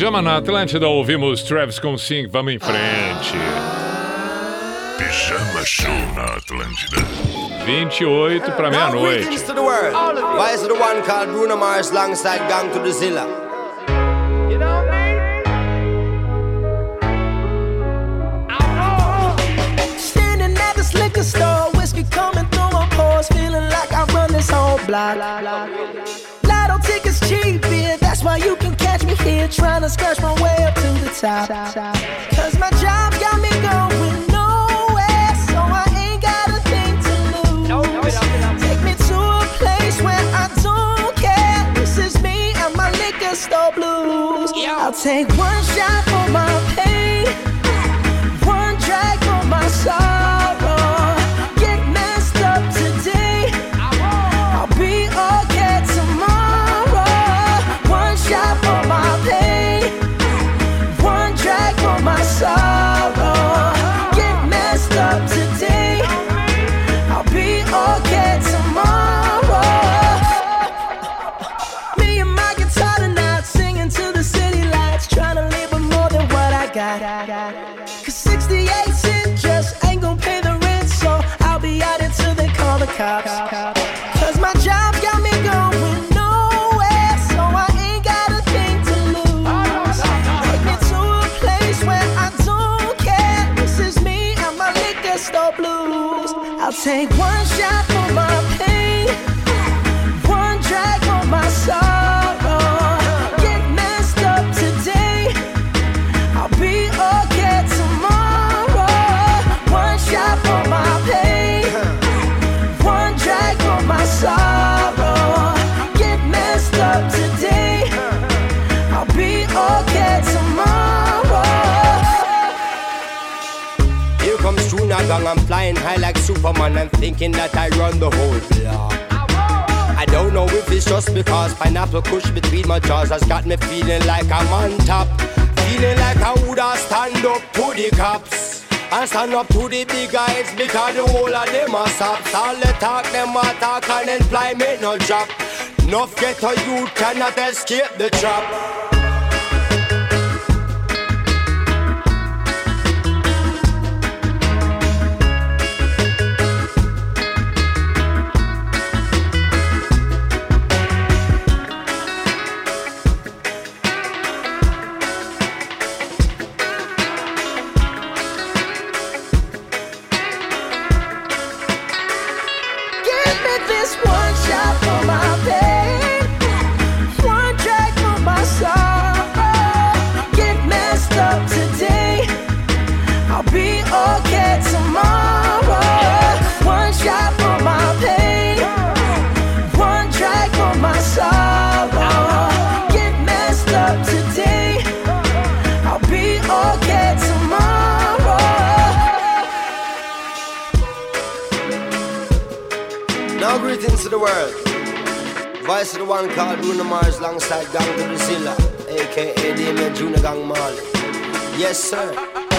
Pijama na Atlântida, ouvimos Travis com Sing, vamos em frente. Pijama Show na Atlântida. 28 para meia-noite. Why is the one called Bruno Mars alongside Gang to the Zilla? You know? Standing at this liquor store, whiskey coming through my pores, feeling like I run this whole block. here trying to scratch my way up to the top. Cause my job got me going nowhere, so I ain't got a thing to lose. Take me to a place where I don't care. This is me and my liquor store blues. I'll take one shot for my pain, one drag for my sorrow. Take one Gang, I'm flying high like Superman. I'm thinking that I run the whole block. I don't know if it's just because pineapple kush between my jaws has got me feeling like I'm on top. Feeling like I woulda stand up to the cops. And stand up to the big guys because the whole of them are sops. All the talk, them a talk and me no drop. Enough get a youth cannot escape the trap. Yes, sir.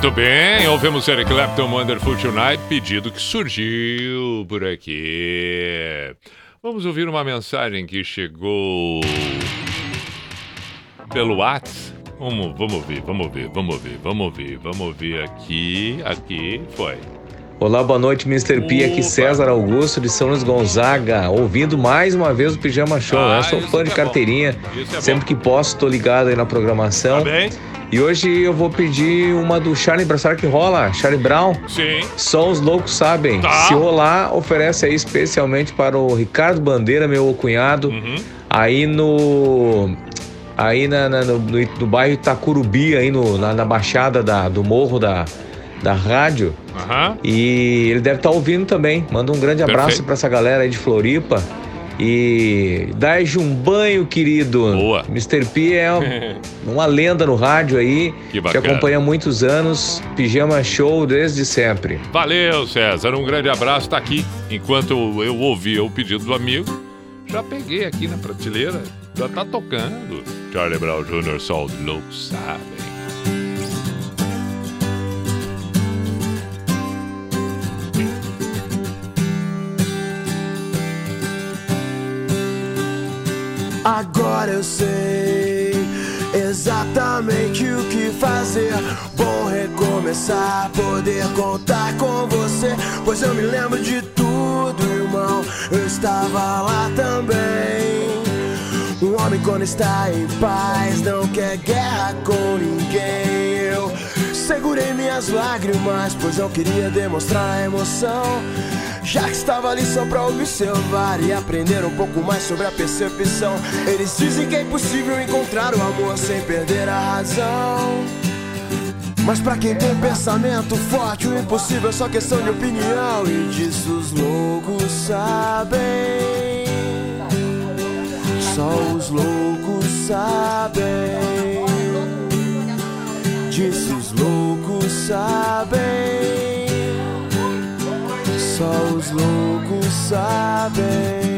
Muito bem, ouvimos Eric Clapton Wonderful Tonight, pedido que surgiu por aqui. Vamos ouvir uma mensagem que chegou pelo WhatsApp. Vamos, vamos ver, vamos ver, vamos ver, vamos ver, vamos ver aqui, aqui, foi. Olá, boa noite, Mr. P. Aqui César Augusto de São Luís Gonzaga, ouvindo mais uma vez o Pijama Show. Ah, Eu sou fã de é carteirinha, é sempre que posso tô ligado aí na programação. Tá bem? E hoje eu vou pedir uma do Charlie Brown. Será que rola? Charlie Brown? Sim. Só os loucos sabem. Tá. Se rolar, oferece aí especialmente para o Ricardo Bandeira, meu cunhado, Uhum. aí no. Aí na, na- no, no, no bairro Itacurubi, aí no, na, na baixada da, do morro da, da rádio. Aham. E ele deve estar ouvindo também. Manda um grande abraço para essa galera aí de Floripa. E dá-lhe um banho, querido. Boa. Mr. P é um- (laughs) uma lenda no rádio aí. Que Te acompanha há muitos anos. Pijama Show desde sempre. Valeu, César. Um grande abraço. Tá aqui. Enquanto eu, eu ouvia o pedido do amigo, já peguei aqui na prateleira. Já tá tocando. Charlie Brown Jr. só os loucos sabem. Agora eu sei exatamente o que fazer. recomeçar, poder contar com você. Pois eu me lembro de tudo, irmão. Eu estava lá também. Um homem quando está em paz não quer guerra com ninguém. Eu segurei minhas lágrimas, pois eu queria demonstrar a emoção. Já que estava ali só pra observar e aprender um pouco mais sobre a percepção. Eles dizem que é impossível encontrar o amor sem perder a razão. Mas pra quem tem pensamento forte, o impossível é só questão de opinião. E disso os loucos sabem. Só os loucos sabem. Disso os loucos sabem. Só os loucos sabem.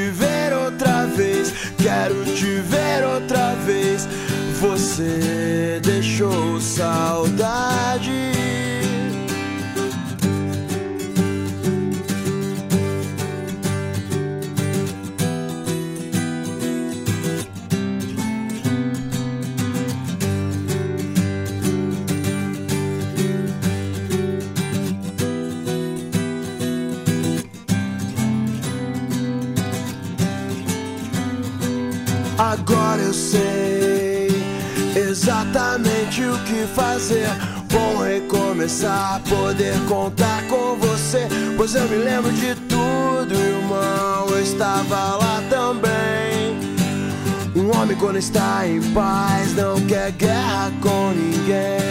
quero te ver outra vez. Você deixou saudade. Exatamente o que fazer. Bom recomeçar, poder contar com você. Pois eu me lembro de tudo, irmão. Eu estava lá também. Um homem, quando está em paz, não quer guerra com ninguém.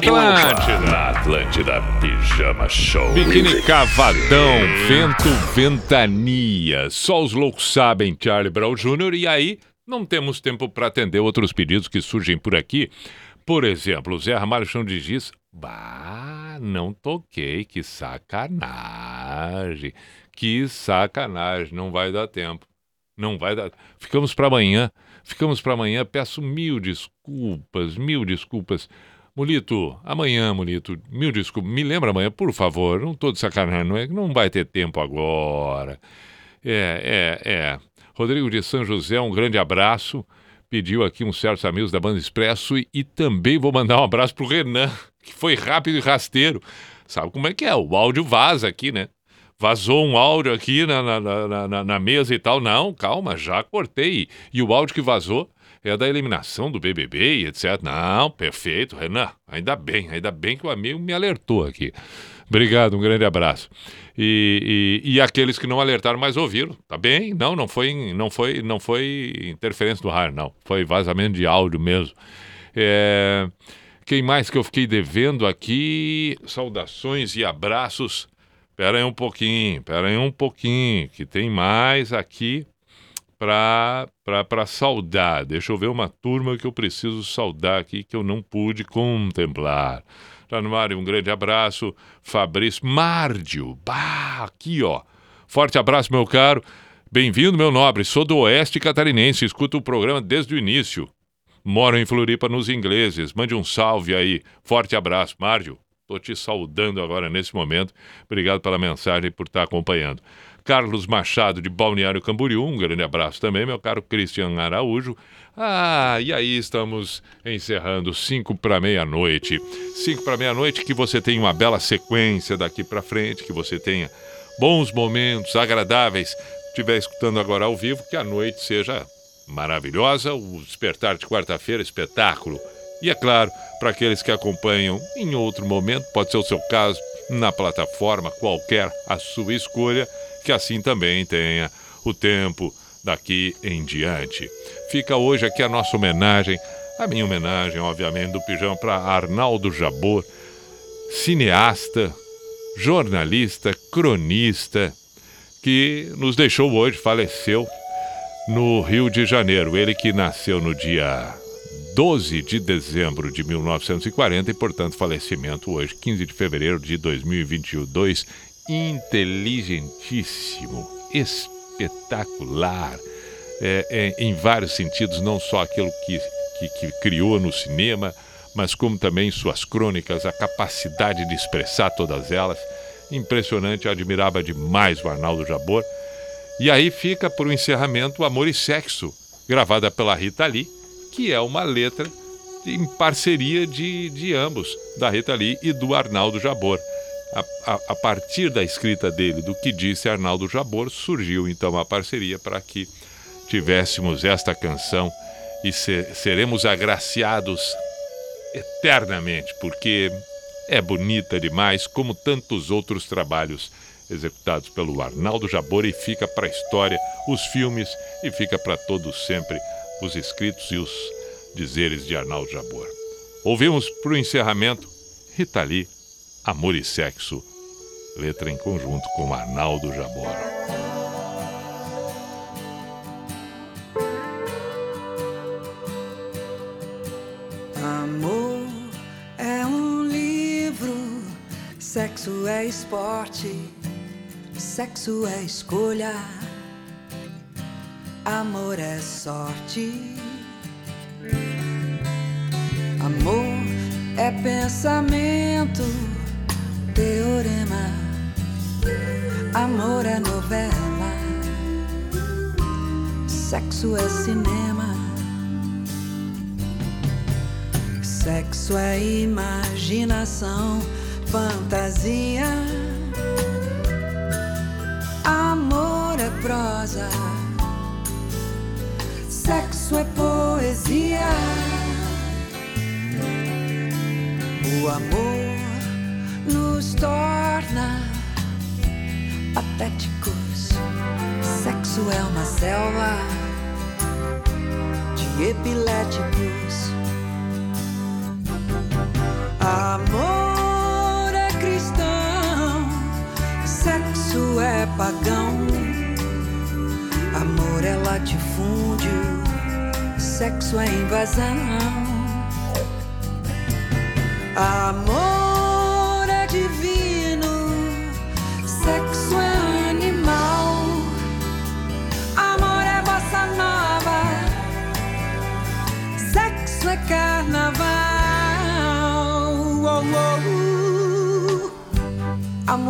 Atlântida. Na Atlântida, Pijama Show. Biquíni Cavadão, vento, ventania. Só os loucos sabem, Charlie Brown Jr. E aí, não temos tempo para atender outros pedidos que surgem por aqui. Por exemplo, Zé Ramalho Chão de Giz. Bah, não toquei, que sacanagem. Que sacanagem, não vai dar tempo. Não vai dar. Ficamos para amanhã. Ficamos para amanhã. Peço mil desculpas, mil desculpas. Mulito, amanhã, Mulito, mil desculpas. Me lembra amanhã, por favor. Não tô de sacanagem, não é? Não vai ter tempo agora. É, é, é. Rodrigo de São José, um grande abraço. Pediu aqui uns certos amigos da Banda Expresso e, e também vou mandar um abraço pro Renan, que foi rápido e rasteiro. Sabe como é que é? O áudio vaza aqui, né? Vazou um áudio aqui na, na, na- na mesa e tal. Não, calma, já cortei. E o áudio que vazou é da eliminação do BBB e etc. Não, perfeito, Renan. Ainda bem, ainda bem que o amigo me alertou aqui. Obrigado, um grande abraço. E, e, e aqueles que não alertaram, mas ouviram, tá bem? Não, não foi, não foi, não foi interferência do rádio, não. Foi vazamento de áudio mesmo. É, quem mais que eu fiquei devendo aqui? Saudações e abraços. Pera aí um pouquinho, pera aí um pouquinho, que tem mais aqui para saudar. Deixa eu ver uma turma que eu preciso saudar aqui que eu não pude contemplar. Tá ar, um grande abraço. Fabrício Márdio. Bah, aqui ó. Forte abraço, meu caro. Bem-vindo, meu nobre. Sou do Oeste Catarinense, escuto o programa desde o início. Moro em Floripa nos ingleses. Mande um salve aí. Forte abraço, Márdio. Estou te saudando agora nesse momento. Obrigado pela mensagem e por estar acompanhando. Carlos Machado, de Balneário Camboriú, um grande abraço também, meu caro Cristian Araújo. Ah, e aí estamos encerrando cinco para meia-noite. Cinco para meia-noite, que você tenha uma bela sequência daqui para frente, que você tenha bons momentos agradáveis. Estiver escutando agora ao vivo, que a noite seja maravilhosa, o despertar de quarta-feira, espetáculo. E é claro, para aqueles que acompanham em outro momento, pode ser o seu caso, na plataforma qualquer, a sua escolha, que assim também tenha o tempo daqui em diante. Fica hoje aqui a nossa homenagem, a minha homenagem, obviamente, do pijama para Arnaldo Jabor, cineasta, jornalista, cronista, que nos deixou hoje, faleceu no Rio de Janeiro. Ele que nasceu no dia 12 de dezembro de 1940 e, portanto, falecimento hoje, 15 de fevereiro de 2022. Inteligentíssimo, espetacular, é, é, em vários sentidos, não só aquilo que, que, que criou no cinema, mas como também suas crônicas, a capacidade de expressar todas elas. Impressionante, eu admirava demais o Arnaldo Jabor. E aí fica para o encerramento Amor e Sexo, gravada pela Rita Lee, que é uma letra em parceria de, de ambos, da Rita Lee e do Arnaldo Jabor. A, a, a partir da escrita dele, do que disse Arnaldo Jabor, surgiu então a parceria para que tivéssemos esta canção e se- seremos agraciados eternamente, porque é bonita demais, como tantos outros trabalhos executados pelo Arnaldo Jabor e fica para a história, os filmes e fica para todos sempre os escritos e os dizeres de Arnaldo Jabor. Ouvimos para o encerramento Rita Lee, Amor e Sexo, letra em conjunto com Arnaldo Jabor. Amor é um livro, sexo é esporte, sexo é escolha, amor é sorte. Amor é pensamento, teorema, amor é novela, sexo é cinema. Sexo é imaginação, fantasia. Amor é prosa. Sexo é poesia. O amor Sexo é uma selva de epiléticos. Amor é cristão, sexo é pagão. Amor é latifúndio, sexo é invasão. Amor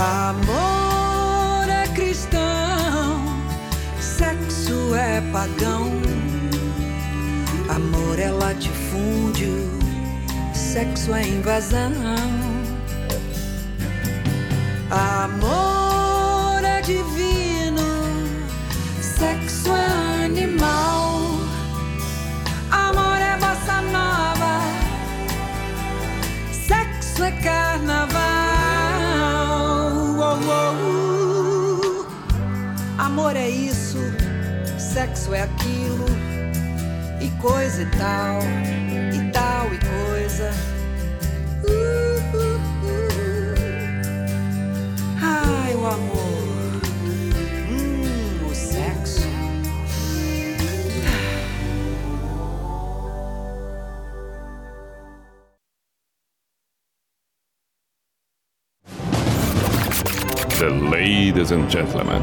Amor é cristão, sexo é pagão. Amor é latifúndio, sexo é invasão. Amor coisa e tal, e tal e coisa. Uh, uh, uh. Ai, o amor, hum, o sexo. The ladies and gentlemen,